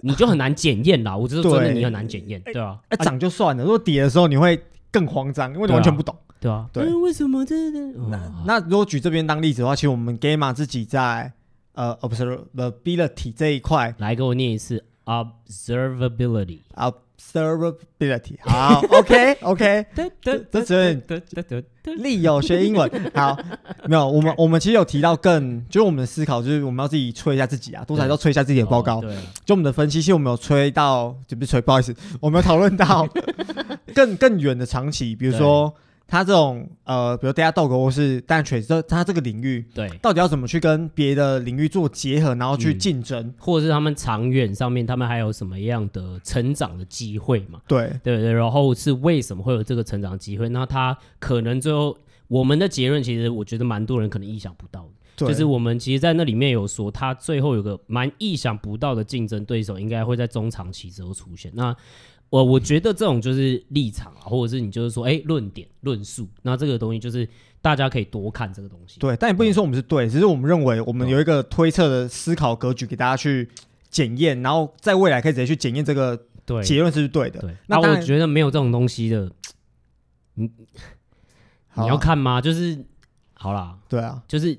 A: 你就很难检验啦。我只是说真的，你很难检验，对啊？
C: 哎，涨就算了，如果跌的时候你会更慌张，因为你完全不懂，
A: 对啊？
C: 对，
A: 为什么这
C: 那那如果举这边当例子的话，其实我们 Gamma 自己在呃 observability 这一块，
A: 来给我念一次 observability。
C: Observability，[LAUGHS] 好，OK，OK，[LAUGHS] 这这只力有学英文，[LAUGHS] 好，没有，我们我们其实有提到更，就是我们的思考，就是我们要自己吹一下自己啊，多少要吹一下自己的报告，对，就我们的分析，其实我们有吹到，就不是吹，不好意思，我们有讨论到更更远的长期，比如说。他这种呃，比如 Datadog 或是 Dynatrace 这他这个领域，
A: 对，
C: 到底要怎么去跟别的领域做结合，然后去竞争，
A: 嗯，或者是他们长远上面，他们还有什么样的成长的机会嘛？
C: 对，
A: 对对，然后是为什么会有这个成长机会？那他可能最后我们的结论，其实我觉得蛮多人可能意想不到的。就是我们其实，在那里面有说，他最后有个蛮意想不到的竞争对手，应该会在中长期之后出现。那我我觉得这种就是立场啊，或者是你就是说，哎，论点论述，那这个东西就是大家可以多看这个东西。
C: 对，但也不一定说我们是对，只是我们认为我们有一个推测的思考格局给大家去检验，然后在未来可以直接去检验这个结论是不是对的。
A: 对，那我觉得没有这种东西的，你你要看吗？就是好啦，
C: 对啊，
A: 就是。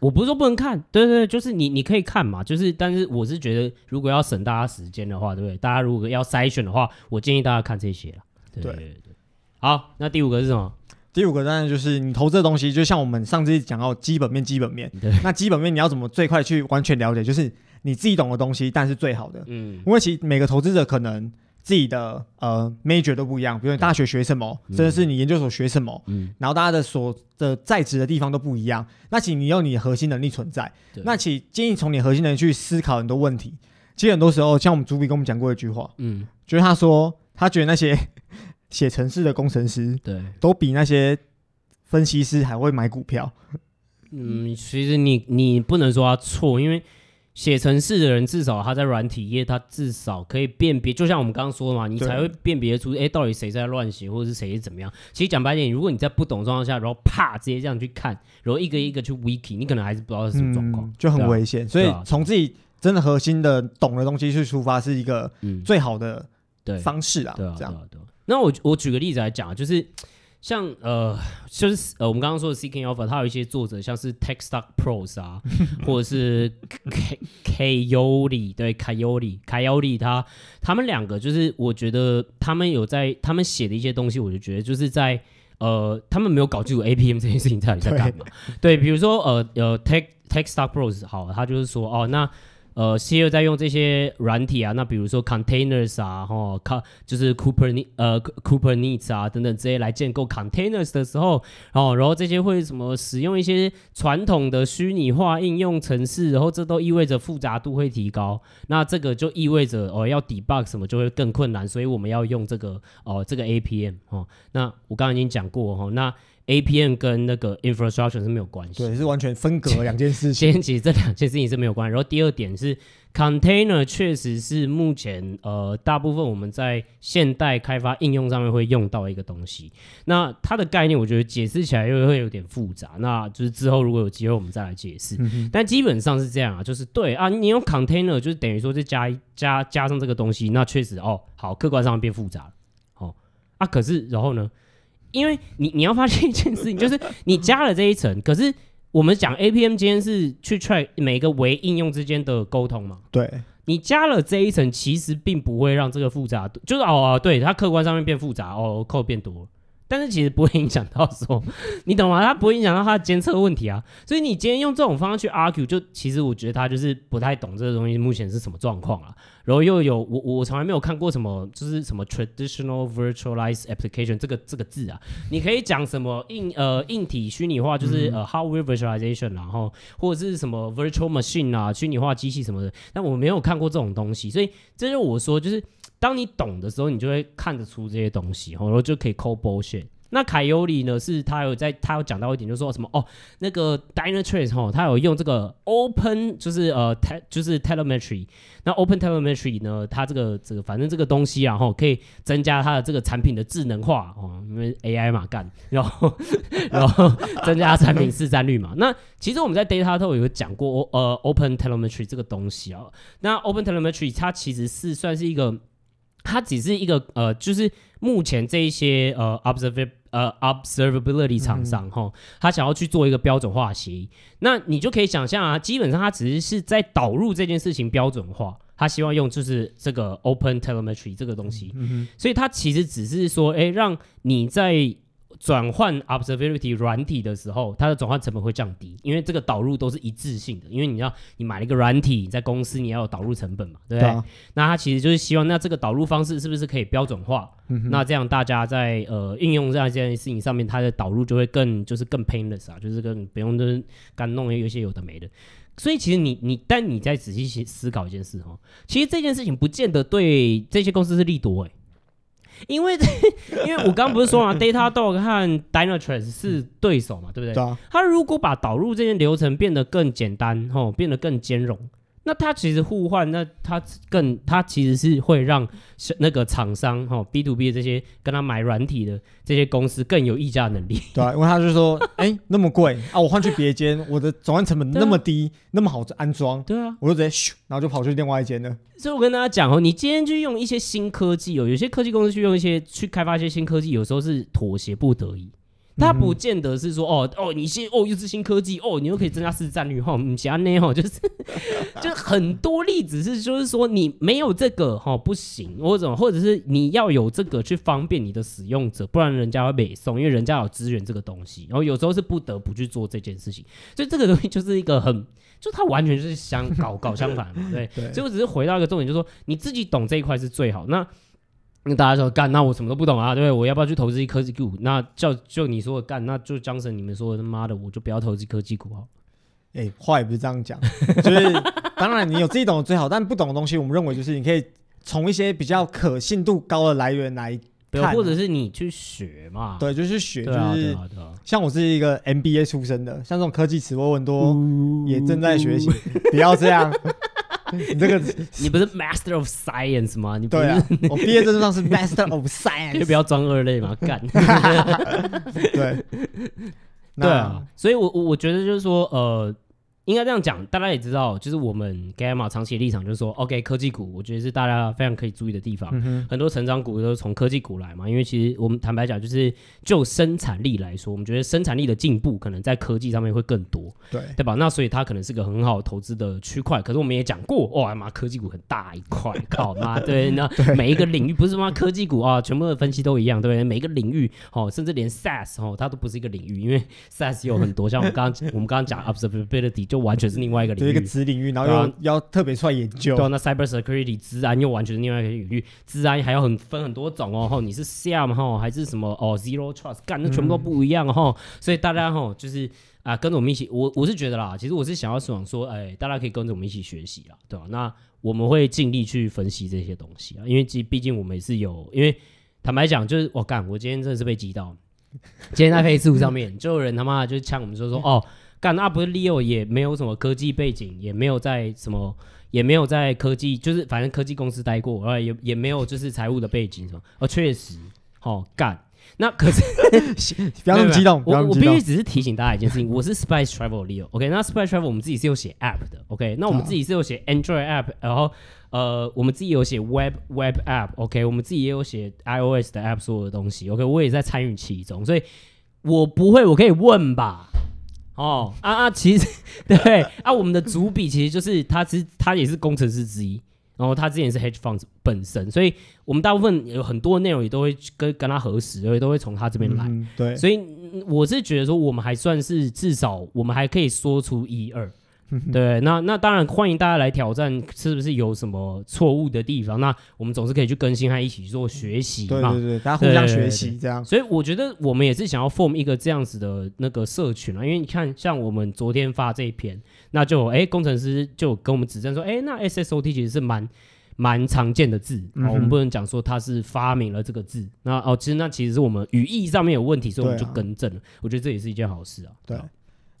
A: 我不是说不能看，对对对，就是你你可以看嘛，就是但是我是觉得，如果要省大家时间的话，对不对？大家如果要筛选的话，我建议大家看这些了。对对对，对，好，那第五个是什么？
C: 第五个当然就是你投资的东西，就像我们上次讲到基本面，基本面。对。那基本面你要怎么最快去完全了解？就是你自己懂的东西，但是最好的。嗯。因为其实每个投资者可能。自己的呃 major 都不一样，比如你大学学什么，甚至是你研究所学什么，嗯，然后大家的所的在职的地方都不一样。那请你用你的核心能力存在，那请建议从你核心能力去思考很多问题。其实很多时候，像我们主笔跟我们讲过一句话，嗯，就是他说他觉得那些 [LAUGHS] 写程式的工程师，对，都比那些分析师还会买股票。
A: 嗯，其实你你不能说他错，因为。写程式的人至少他在软体业，他至少可以辨别，就像我们刚刚说的嘛，你才会辨别出，哎、欸，到底谁在乱写，或者是谁是怎么样。其实讲白点，如果你在不懂状况下，然后啪直接这样去看，然后一个一个去 wiki，你可能还是不知道是什么状况、嗯，
C: 就很危险。所以从自己真的核心的懂的东西去出发，是一个最好的方式啊。
A: 对啊，这样。那我我举个例子来讲，就是。像呃，就是呃，我们刚刚说的 Seeking Alpha，它有一些作者，像是 Techstock Pros 啊，或者是 K Koyoli，对 Koyoli Koyoli，他他们两个就是，我觉得他们有在他们写的一些东西，我就觉得就是在呃，他们没有搞清楚 APM 这件事情到底在干嘛。对，比如说呃呃，Tech Techstock Pros，好，他就是说哦，那。呃，C 二在用这些软体啊，那比如说 containers 啊，哈，卡就是 Kubernetes 呃 Kubernetes 啊等等这些来建构 containers 的时候，哦，然后这些会什么使用一些传统的虚拟化应用程式，然后这都意味着复杂度会提高，那这个就意味着哦要 debug 什么就会更困难，所以我们要用这个哦这个 APM 哦，那我刚刚已经讲过哈，那。APM 跟那个 infrastructure 是没有关系，
C: 对，是完全分隔两件事情。
A: 先其实这两件事情是没有关系。然后第二点是 container 确实是目前呃大部分我们在现代开发应用上面会用到一个东西。那它的概念我觉得解释起来又会有点复杂，那就是之后如果有机会我们再来解释。嗯、但基本上是这样啊，就是对啊，你用 container 就是等于说再加加加上这个东西，那确实哦好，客观上变复杂了。哦啊，可是然后呢？因为你你要发现一件事情，就是你加了这一层，可是我们讲 APM 今天是去 track 每个微应用之间的沟通嘛？
C: 对，
A: 你加了这一层，其实并不会让这个复杂，就是哦，对，它客观上面变复杂，哦，code 变多了。但是其实不会影响到说，你懂吗？[LAUGHS] 它不会影响到它的监测问题啊。所以你今天用这种方式去 argue，就其实我觉得他就是不太懂这个东西目前是什么状况啊。然后又有我我从来没有看过什么就是什么 traditional virtualized application 这个这个字啊。你可以讲什么硬呃硬体虚拟化，就是呃 hardware virtualization，然后或者是什么 virtual machine 啊虚拟化机器什么的。但我没有看过这种东西，所以这就是我说就是。当你懂的时候，你就会看得出这些东西，然后就可以 call bullshit。那凯尤里呢？是他有在，他有讲到一点，就说什么哦，那个 Dynatrace 哈，他有用这个 open，就是呃 t 就是 telemetry。那 open telemetry 呢，它这个这个反正这个东西啊，哈，可以增加它的这个产品的智能化哦，因为 AI 嘛干，然后 [LAUGHS] 然后增加产品市占率嘛。那其实我们在 Data Talk 有讲过呃，open telemetry 这个东西啊。那 open telemetry 它其实是算是一个。它只是一个呃，就是目前这一些呃 observ 呃 observability 厂商哈，他想要去做一个标准化协议，那你就可以想象啊，基本上他只是是在导入这件事情标准化，他希望用就是这个 open telemetry 这个东西，嗯、所以他其实只是说，哎，让你在。转换 observability 软体的时候，它的转换成本会降低，因为这个导入都是一致性的。因为你要你买了一个软体，在公司你要有导入成本嘛，对不对？对啊、那它其实就是希望，那这个导入方式是不是可以标准化？嗯、那这样大家在呃应用这样一件事情上面，它的导入就会更就是更 painless 啊，就是更不用就是干弄有一些有的没的。所以其实你你但你再仔细思考一件事哦，其实这件事情不见得对这些公司是利多哎、欸。因为 [LAUGHS] 因为我刚刚不是说嘛，[LAUGHS] Datadog 和 Dynatrace 是对手嘛，对不对？
C: 对啊。
A: 他如果把导入这些流程变得更简单，吼，变得更兼容。那它其实互换，那它更它其实是会让那个厂商哈 B to B 的这些跟他买软体的这些公司更有议价能力。[LAUGHS]
C: 对啊，因为他就说，哎、欸，那么贵啊，我换去别间，我的总安成本那么低，啊、那么好安装，
A: 对啊，
C: 我就直接咻，然后就跑去另外一间了。
A: 所以我跟大家讲哦，你今天去用一些新科技哦，有些科技公司去用一些去开发一些新科技，有时候是妥协不得已。它不见得是说哦哦，你新哦又是新科技哦，你又可以增加市占率哈，你其他那哈就是 [LAUGHS] 就很多例子是就是说你没有这个哈不行，或者或者是你要有这个去方便你的使用者，不然人家会被送，因为人家有资源这个东西，然后有时候是不得不去做这件事情，所以这个东西就是一个很就它完全就是相搞搞相反嘛，对，[LAUGHS] 对。所以我只是回到一个重点，就是说你自己懂这一块是最好。那。那大家说干，那我什么都不懂啊，对不对？我要不要去投资科技股？那叫就你说的干，那就江神你们说的他妈的，我就不要投资科技股啊。
C: 哎、欸，话也不是这样讲，就是当然你有自己懂的最好，但不懂的东西，我们认为就是你可以从一些比较可信度高的来源来看，
A: 或者是你去学嘛。
C: 对，就是学，就是像我是一个 MBA 出身的，像这种科技词我很多也正在学习，不要这样。[LAUGHS] 你这个，
A: 你不是 Master of Science 吗？你不
C: 对啊，[LAUGHS] 我毕业证书上是 Master of Science，
A: 就不要装二类嘛，[LAUGHS] 干。
C: 对，
A: 对啊，所以我我我觉得就是说，呃。应该这样讲，大家也知道，就是我们 Gamma 长期的立场就是说，OK，科技股我觉得是大家非常可以注意的地方。嗯、很多成长股都是从科技股来嘛，因为其实我们坦白讲，就是就生产力来说，我们觉得生产力的进步可能在科技上面会更多，对对吧？那所以它可能是个很好投资的区块。可是我们也讲过，哇妈，科技股很大一块，靠妈，对，那 [LAUGHS] 每一个领域不是妈科技股啊，全部的分析都一样，对不对？每一个领域哦，甚至连 SaaS 哦，它都不是一个领域，因为 [LAUGHS] SaaS 有很多，像我们刚刚我们刚刚讲 Observability。就完全是另外一个领域，
C: 一个子领域，然后又、啊、要特别出来研究。
A: 对、啊，那 cyber security 治安又完全是另外一个领域，治安还要很分很多种哦。吼，你是 SIEM 哈，还是什么哦？Zero Trust，干，那全部都不一样哈。嗯、所以大家哈，就是啊，跟着我们一起，我我是觉得啦，其实我是想要想说，哎，大家可以跟着我们一起学习啦，对吧、啊？那我们会尽力去分析这些东西啊，因为毕毕竟我们也是有，因为坦白讲，就是我干，我今天真的是被激到，今天在 Facebook 上面 [LAUGHS] 就有人他妈的就呛我们说说哦。干那不是 Leo 也没有什么科技背景，也没有在什么，也没有在科技，就是反正科技公司待过，然后也也没有就是财务的背景什么。哦，确实，好干。那可是 [LAUGHS]
C: 不要那么激动，
A: 我我必须只是提醒大家一件事情，我是 Spice Travel Leo。OK，那 Spice Travel 我们自己是有写 App 的。OK，那我们自己是有写 Android App，然后呃，我们自己有写 Web Web App。OK，我们自己也有写 iOS 的 App，所有的东西。OK，我也在参与其中，所以我不会，我可以问吧。哦啊啊，其实 [LAUGHS] 对啊，我们的主笔其实就是他，其实他也是工程师之一，然后他之前是 hedge funds 本身，所以我们大部分有很多内容也都会跟跟他核实，所以都会从他这边来。嗯、对，所以我是觉得说，我们还算是至少我们还可以说出一二。对，那那当然欢迎大家来挑战，是不是有什么错误的地方？那我们总是可以去更新和一起做学习嘛。
C: 对对对，大家互相学习这样。
A: 所以我觉得我们也是想要 form 一个这样子的那个社群啊，因为你看，像我们昨天发这一篇，那就哎工程师就跟我们指正说，哎那 SSOT 其实是蛮蛮常见的字，嗯、哦，我们不能讲说他是发明了这个字。那哦，其实那其实是我们语义上面有问题，所以我们就更正了。啊、我觉得这也是一件好事啊。
C: 对。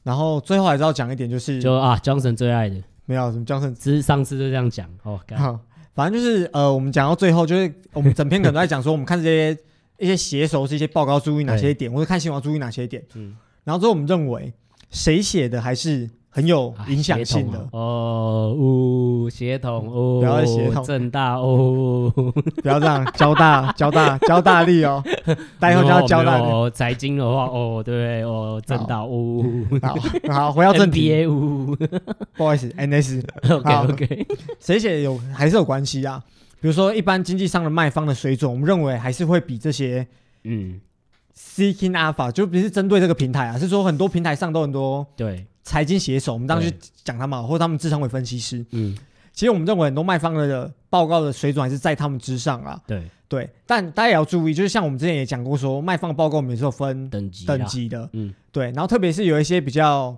C: 然后最后还是要讲一点，就是
A: 就啊，Johnson 最爱的
C: 没有什么 Johnson，
A: 只是上次就这样讲哦。好，
C: 反正就是呃，我们讲到最后，就是 [LAUGHS] 我们整篇可能都在讲说，我们看这些一些写手是一些报告注意哪些点，对或者看新闻注意哪些点。嗯，然后最后我们认为谁写的还是。很有影响性的。
A: 哦，呜，协同哦，
C: 不要协同，
A: 正大哦，[LAUGHS]
C: 不要这样，交大，[LAUGHS] 交大，交大力哦，[LAUGHS] 待会就要交大
A: 哦，财经的话哦，对哦，正大哦，
C: 好，好，回到正题，不好意思
A: ，NS，OK OK，
C: 谁写有还是有关系啊？比如说一般经济上的卖方的水准，我们认为还是会比这些嗯，Seeking Alpha 就不是针对这个平台啊，是说很多平台上都很多对。财经写手，我们当时去讲他们，对或者他们自称为分析师。嗯，其实我们认为很多卖方的报告的水准还是在他们之上啊。对。对，但大家也要注意，就是像我们之前也讲过说，说卖方的报告我们也是有分等级等级的。嗯，对，然后特别是有一些比较，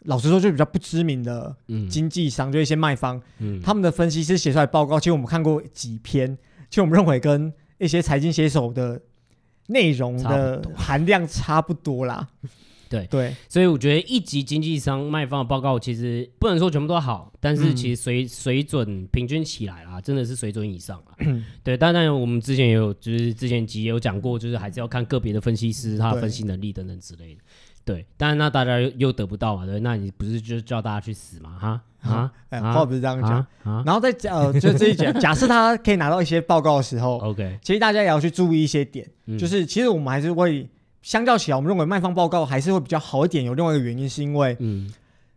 C: 老实说就比较不知名的经纪商，嗯、就一些卖方，嗯，他们的分析师写出来报告，其实我们看过几篇，其实我们认为跟一些财经写手的内容的含量差不多啦。
A: 对
C: 对，
A: 所以我觉得一级经纪商卖方的报告其实不能说全部都好，但是其实水、嗯、水准平均起来啦，真的是水准以上啊。对，当然我们之前也有，就是之前集也有讲过，就是还是要看个别的分析师他的分析能力等等之类的。对，当然那大家又得不到嘛，对，那你不是就叫大家去死吗？哈啊，
C: 哎，话不是这样讲啊。然后再讲，呃，就这一讲，[LAUGHS] 假设他可以拿到一些报告的时候
A: ，OK，
C: 其实大家也要去注意一些点，
A: 嗯、
C: 就是其实我们还是会。相较起来，我们认为卖方报告还是会比较好一点。有另外一个原因，是因为嗯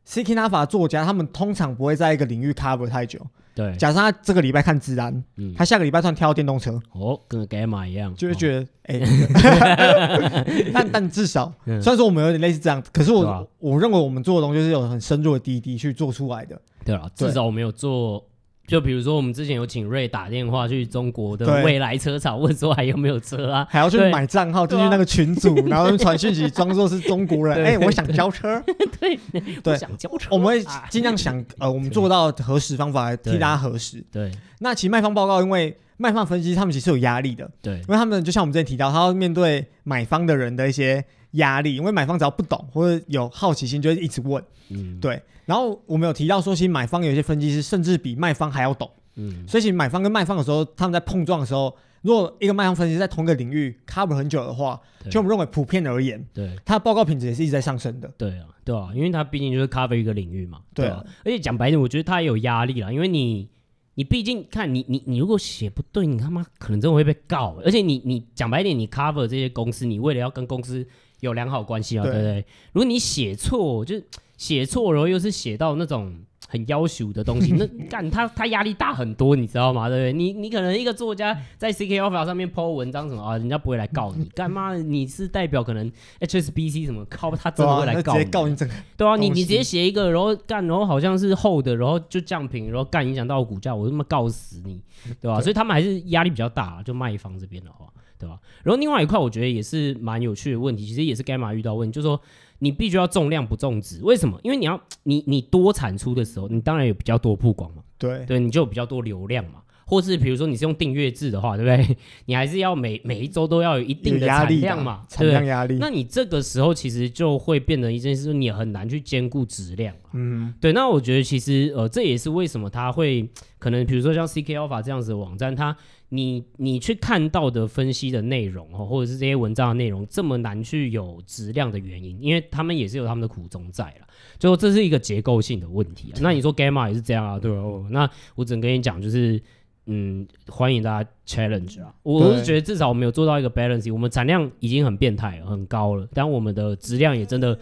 C: ，Seeking Alpha 作家他们通常不会在一个领域 cover 太久。
A: 对，
C: 假设他这个礼拜看自然，嗯，他下个礼拜突然跳到电动车，
A: 哦，跟 Gamma 一样，
C: 就会觉得哎，[LAUGHS] 但但至少，[LAUGHS] 虽然说我们有点类似这样，可是我我认为我们做的东西是有很深入的滴滴去做出来的。
A: 对啊，至少我们有做。就比如说，我们之前有请瑞打电话去中国的未来车厂，问说还有没有车啊？
C: 还要去买账号进去那个群组，[LAUGHS] 然后传讯息，装作是中国人。哎，我想交车。
A: 对 [LAUGHS] 对，想交车。
C: 我们会尽量想，呃，我们做到核实方法来替大家核实。
A: 对。
C: 那其实卖方报告，因为卖方分析他们其实有压力的。
A: 对。
C: 因为他们就像我们之前提到，他要面对买方的人的一些压力，因为买方只要不懂或者有好奇心，就会一直问。嗯。对。然后我们有提到说，其实买方有些分析师甚至比卖方还要懂。嗯，所以其实买方跟卖方的时候，他们在碰撞的时候，如果一个卖方分析在同一个领域 cover 很久的话，就我们认为普遍而言，
A: 对，
C: 他的报告品质也是一直在上升的。
A: 对啊，对啊，因为他毕竟就是 cover 一个领域嘛。对啊，而且讲白点，我觉得他也有压力啦，因为你，你毕竟看你，你，你如果写不对，你他妈可能真的会被告。而且你，你讲白点，你 cover 这些公司，你为了要跟公司有良好关系啊，对不对？如果你写错，就 [TSK] 写错，然后又是写到那种。很要求的东西，[LAUGHS] 那干他他压力大很多，你知道吗？对不对？你你可能一个作家在 CK Alpha 上面 po 文章什么啊，人家不会来告你，[LAUGHS] 干嘛？你是代表可能 HSBC 什么，靠他真的会来告你？直接告你整个。对啊，你你直接写一个，然后干，然后好像是厚的，然后就降平，然后干影响到股价，我他妈告死你，对吧？所以他们还是压力比较大，就卖方这边的话，对吧？然后另外一块，我觉得也是蛮有趣的问题，其实也是 Gamma 遇到问题，就是说。你必须要重量不重质，为什么？因为你要你你多产出的时候，你当然有比较多曝光嘛，
C: 对
A: 对，你就有比较多流量嘛。或是比如说你是用订阅制的话，对不对？你还是要每每一周都要有一定的产量嘛，
C: 产量压力。
A: 那你这个时候其实就会变成一件事，你很难去兼顾质量。
C: 嗯，
A: 对。那我觉得其实呃，这也是为什么它会可能比如说像 CK Alpha 这样子的网站，它。你你去看到的分析的内容哦，或者是这些文章的内容这么难去有质量的原因，因为他们也是有他们的苦衷在了，就这是一个结构性的问题啊。那你说 Gamma 也是这样啊，对吧？哦，那我只能跟你讲，就是嗯，欢迎大家 challenge 啊。我是觉得至少我们有做到一个 balance，我们产量已经很变态了，很高了，但我们的质量也真的。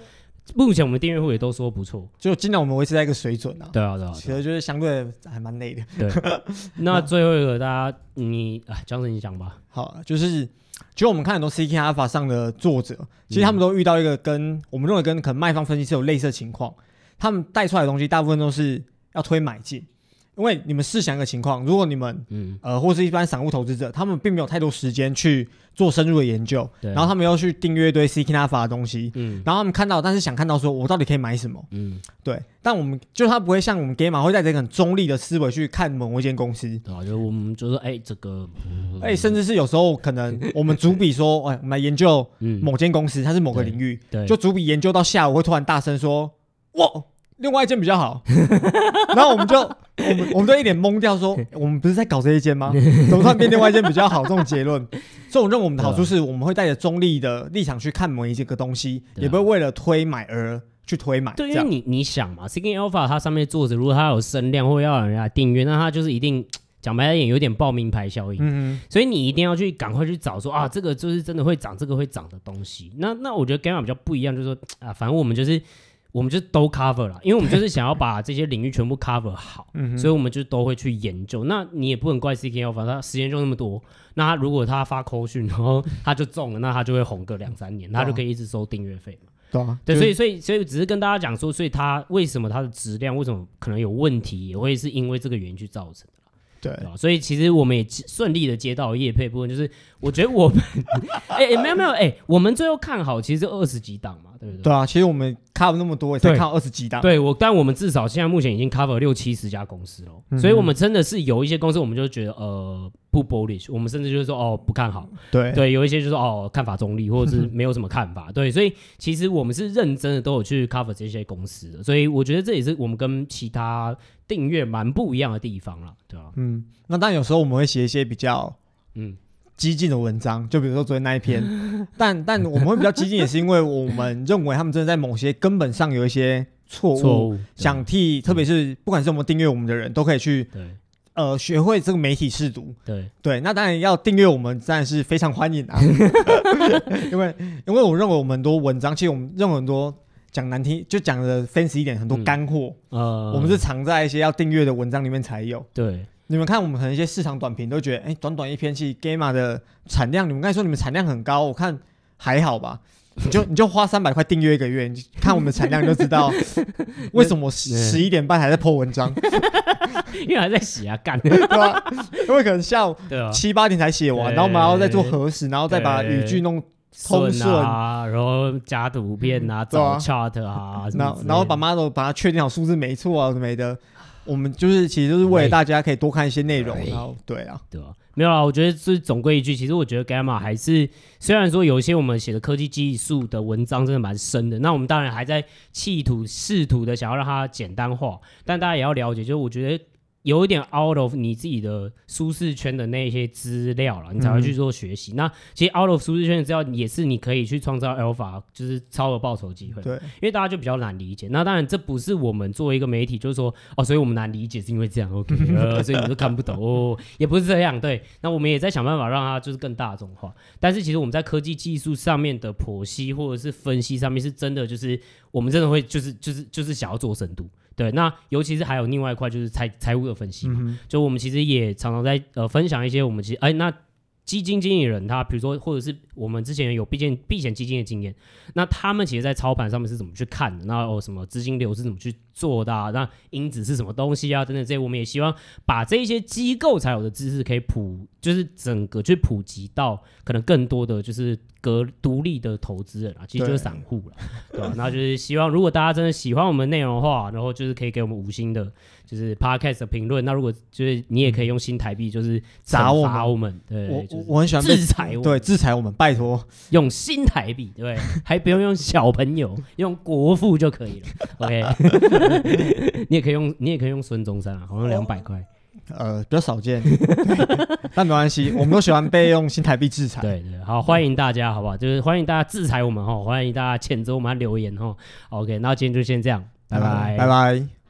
A: 目前我们订阅户也都说不错，
C: 就尽量我们维持在一个水准啊。
A: 对啊，对啊，
C: 其实就是相对还蛮累的。
A: 对，[LAUGHS] 那最后一个大家你啊，江生你讲吧。
C: 好，就是其实我们看很多 Seeking Alpha 上的作者，其实他们都遇到一个跟我们认为跟可能卖方分析是有类似的情况，他们带出来的东西大部分都是要推买进。因为你们试想一个情况，如果你们，嗯，呃，或是一般散户投资者，他们并没有太多时间去做深入的研究，对，然后他们要去订阅一堆 Seeking Alpha 的东西，嗯，然后他们看到，但是想看到说，我到底可以买什么，嗯，对，但我们就他不会像我们 Gamma 会带着一个很中立的思维去看某一间公司，
A: 对啊，就我们就说，哎，这个，
C: 哎、嗯，甚至是有时候可能我们主笔说，哎，我们来研究某间公司，它是某个领域，就主笔研究到下午会突然大声说，哇。另外一间比较好，[LAUGHS] 然后我们就我们我们就一脸懵掉说，说 [LAUGHS] 我们不是在搞这一间吗？怎么突然变另外一间比较好？这种结论，[LAUGHS] 所以我认为我们的好处是我们会带着中立的立场去看某一个东西，也不会为了推买而去推买。
A: 对，因为你你想嘛，Seeking Alpha 它上面作者如果它有声量或者要人家订阅，那它就是一定 [TSK] 讲白了点有点报名牌效应。嗯，所以你一定要去赶快去找说啊，这个就是真的会涨，这个会涨的东西。那那我觉得 Gamma 比较不一样，就是说啊，反正我们就是。我们就都 cover 了，因为我们就是想要把这些领域全部 cover 好，所以我们就都会去研究。那你也不能怪 Seeking Alpha，他时间就那么多。那他如果他发扣讯，然后他就中了，那他就会红个两三年，他就可以一直收订阅费嘛。对啊，对，所以所以所以只是跟大家讲说，所以他为什么他的质量为什么可能有问题，也会是因为这个原因去造成的。对，对，所以其实我们也顺利的接到叶配部分，就是我觉得我们，[LAUGHS] 哎哎、欸欸，没有没有，哎、欸，我们最后看好其实二十几档嘛，对不对？
C: 对啊，其实我们 cover 那么多，也才 cover 二十几档。
A: 对我，但我们至少现在目前已经 cover 六七十家公司了，嗯、所以我们真的是有一些公司，我们就觉得呃不 bullish，我们甚至就是说哦不看好。
C: 对
A: 对，有一些就是说哦看法中立，或者是没有什么看法。[LAUGHS] 对，所以其实我们是认真的，都有去 cover 这些公司的，所以我觉得这也是我们跟其他订阅蛮不一样的地方了，对吧、啊？
C: 嗯，那但有时候我们会写一些比较嗯。激进的文章，就比如说昨天那一篇，[LAUGHS] 但但我们会比较激进，也是因为我们认为他们真的在某些根本上有一些错误，想替，特别是不管是我们订阅我们的人都可以去，呃，学会这个媒体试读，
A: 对。
C: 对，那当然要订阅我们，当然是非常欢迎啊，[LAUGHS] 因为因为我认为我们很多文章，其实我们认为很多讲难听，就讲的 fancy 一点，很多干货，呃，我们是藏在一些要订阅的文章里面才有，
A: 对。
C: 你们看，我们可能一些市场短评都觉得，哎、欸，短短一篇，其实 Gamma 的产量，你们刚才说你们产量很高，我看还好吧？[LAUGHS] 你就你就花三百块订阅一个月，你看我们的产量就知道 [LAUGHS] 为什么十一点半还在 po 文章，[LAUGHS]
A: 因为还在写啊，干，
C: 对吧？因为可能下午七八点才写完，然后我们还要再做核实，然后再把语句弄通顺
A: 啊，然后加图片啊，找 chart 啊，
C: 然后然后把 model 把它确定好数字没错啊，没的。我们就是，其实就是为了大家可以多看一些内容，然后对啊，
A: 对啊，没有啦，我觉得这总归一句，其实我觉得 Gamma 还是虽然说有一些我们写的科技技术的文章真的蛮深的，那我们当然还在企图试图的想要让它简单化，但大家也要了解，就是我觉得。有一点 out of 你自己的舒适圈的那些资料了，你才会去做学习。嗯、那其实 out of 舒适圈的资料也是你可以去创造 alpha，就是超额报酬机会。
C: 对，
A: 因为大家就比较难理解。那当然这不是我们作为一个媒体，就是说哦，所以我们难理解是因为这样，OK，[LAUGHS] 呃，所以你都看不懂哦，也不是这样。对，那我们也在想办法让它就是更大众化。但是其实我们在科技技术上面的剖析或者是分析上面，是真的就是我们真的会就是就是就是想要做深度。对，那尤其是还有另外一块就是财财务的分析嘛，嗯、就我们其实也常常在呃分享一些我们其实哎那基金经理人他比如说或者是我们之前有避险避险基金的经验，那他们其实在操盘上面是怎么去看的？那有什么资金流是怎么去做的啊？那因子是什么东西啊？等等这些，我们也希望把这些机构才有的知识可以普，就是整个去普及到可能更多的就是。隔独立的投资人啊，其实就是散户了，对吧？那就是希望，如果大家真的喜欢我们内容的话，然后就是可以给我们五星的，就是 podcast 的评论。那如果就是你也可以用新台币，就是砸我们，我们对，我
C: 我很喜欢制裁，对，制裁我们，拜托
A: 用新台币，对，还不用用小朋友，用国父就可以了。[LAUGHS] OK，[LAUGHS] 你也可以用，你也可以用孙中山啊，好像两百块。
C: 呃，比较少见，[LAUGHS] 但没关系，我们都喜欢被用新台币制裁。
A: 对对，好，欢迎大家，好不好？就是欢迎大家制裁我们哈，欢迎大家谴责我们留言哈。OK，那今天就先这样，拜拜，
C: 拜拜。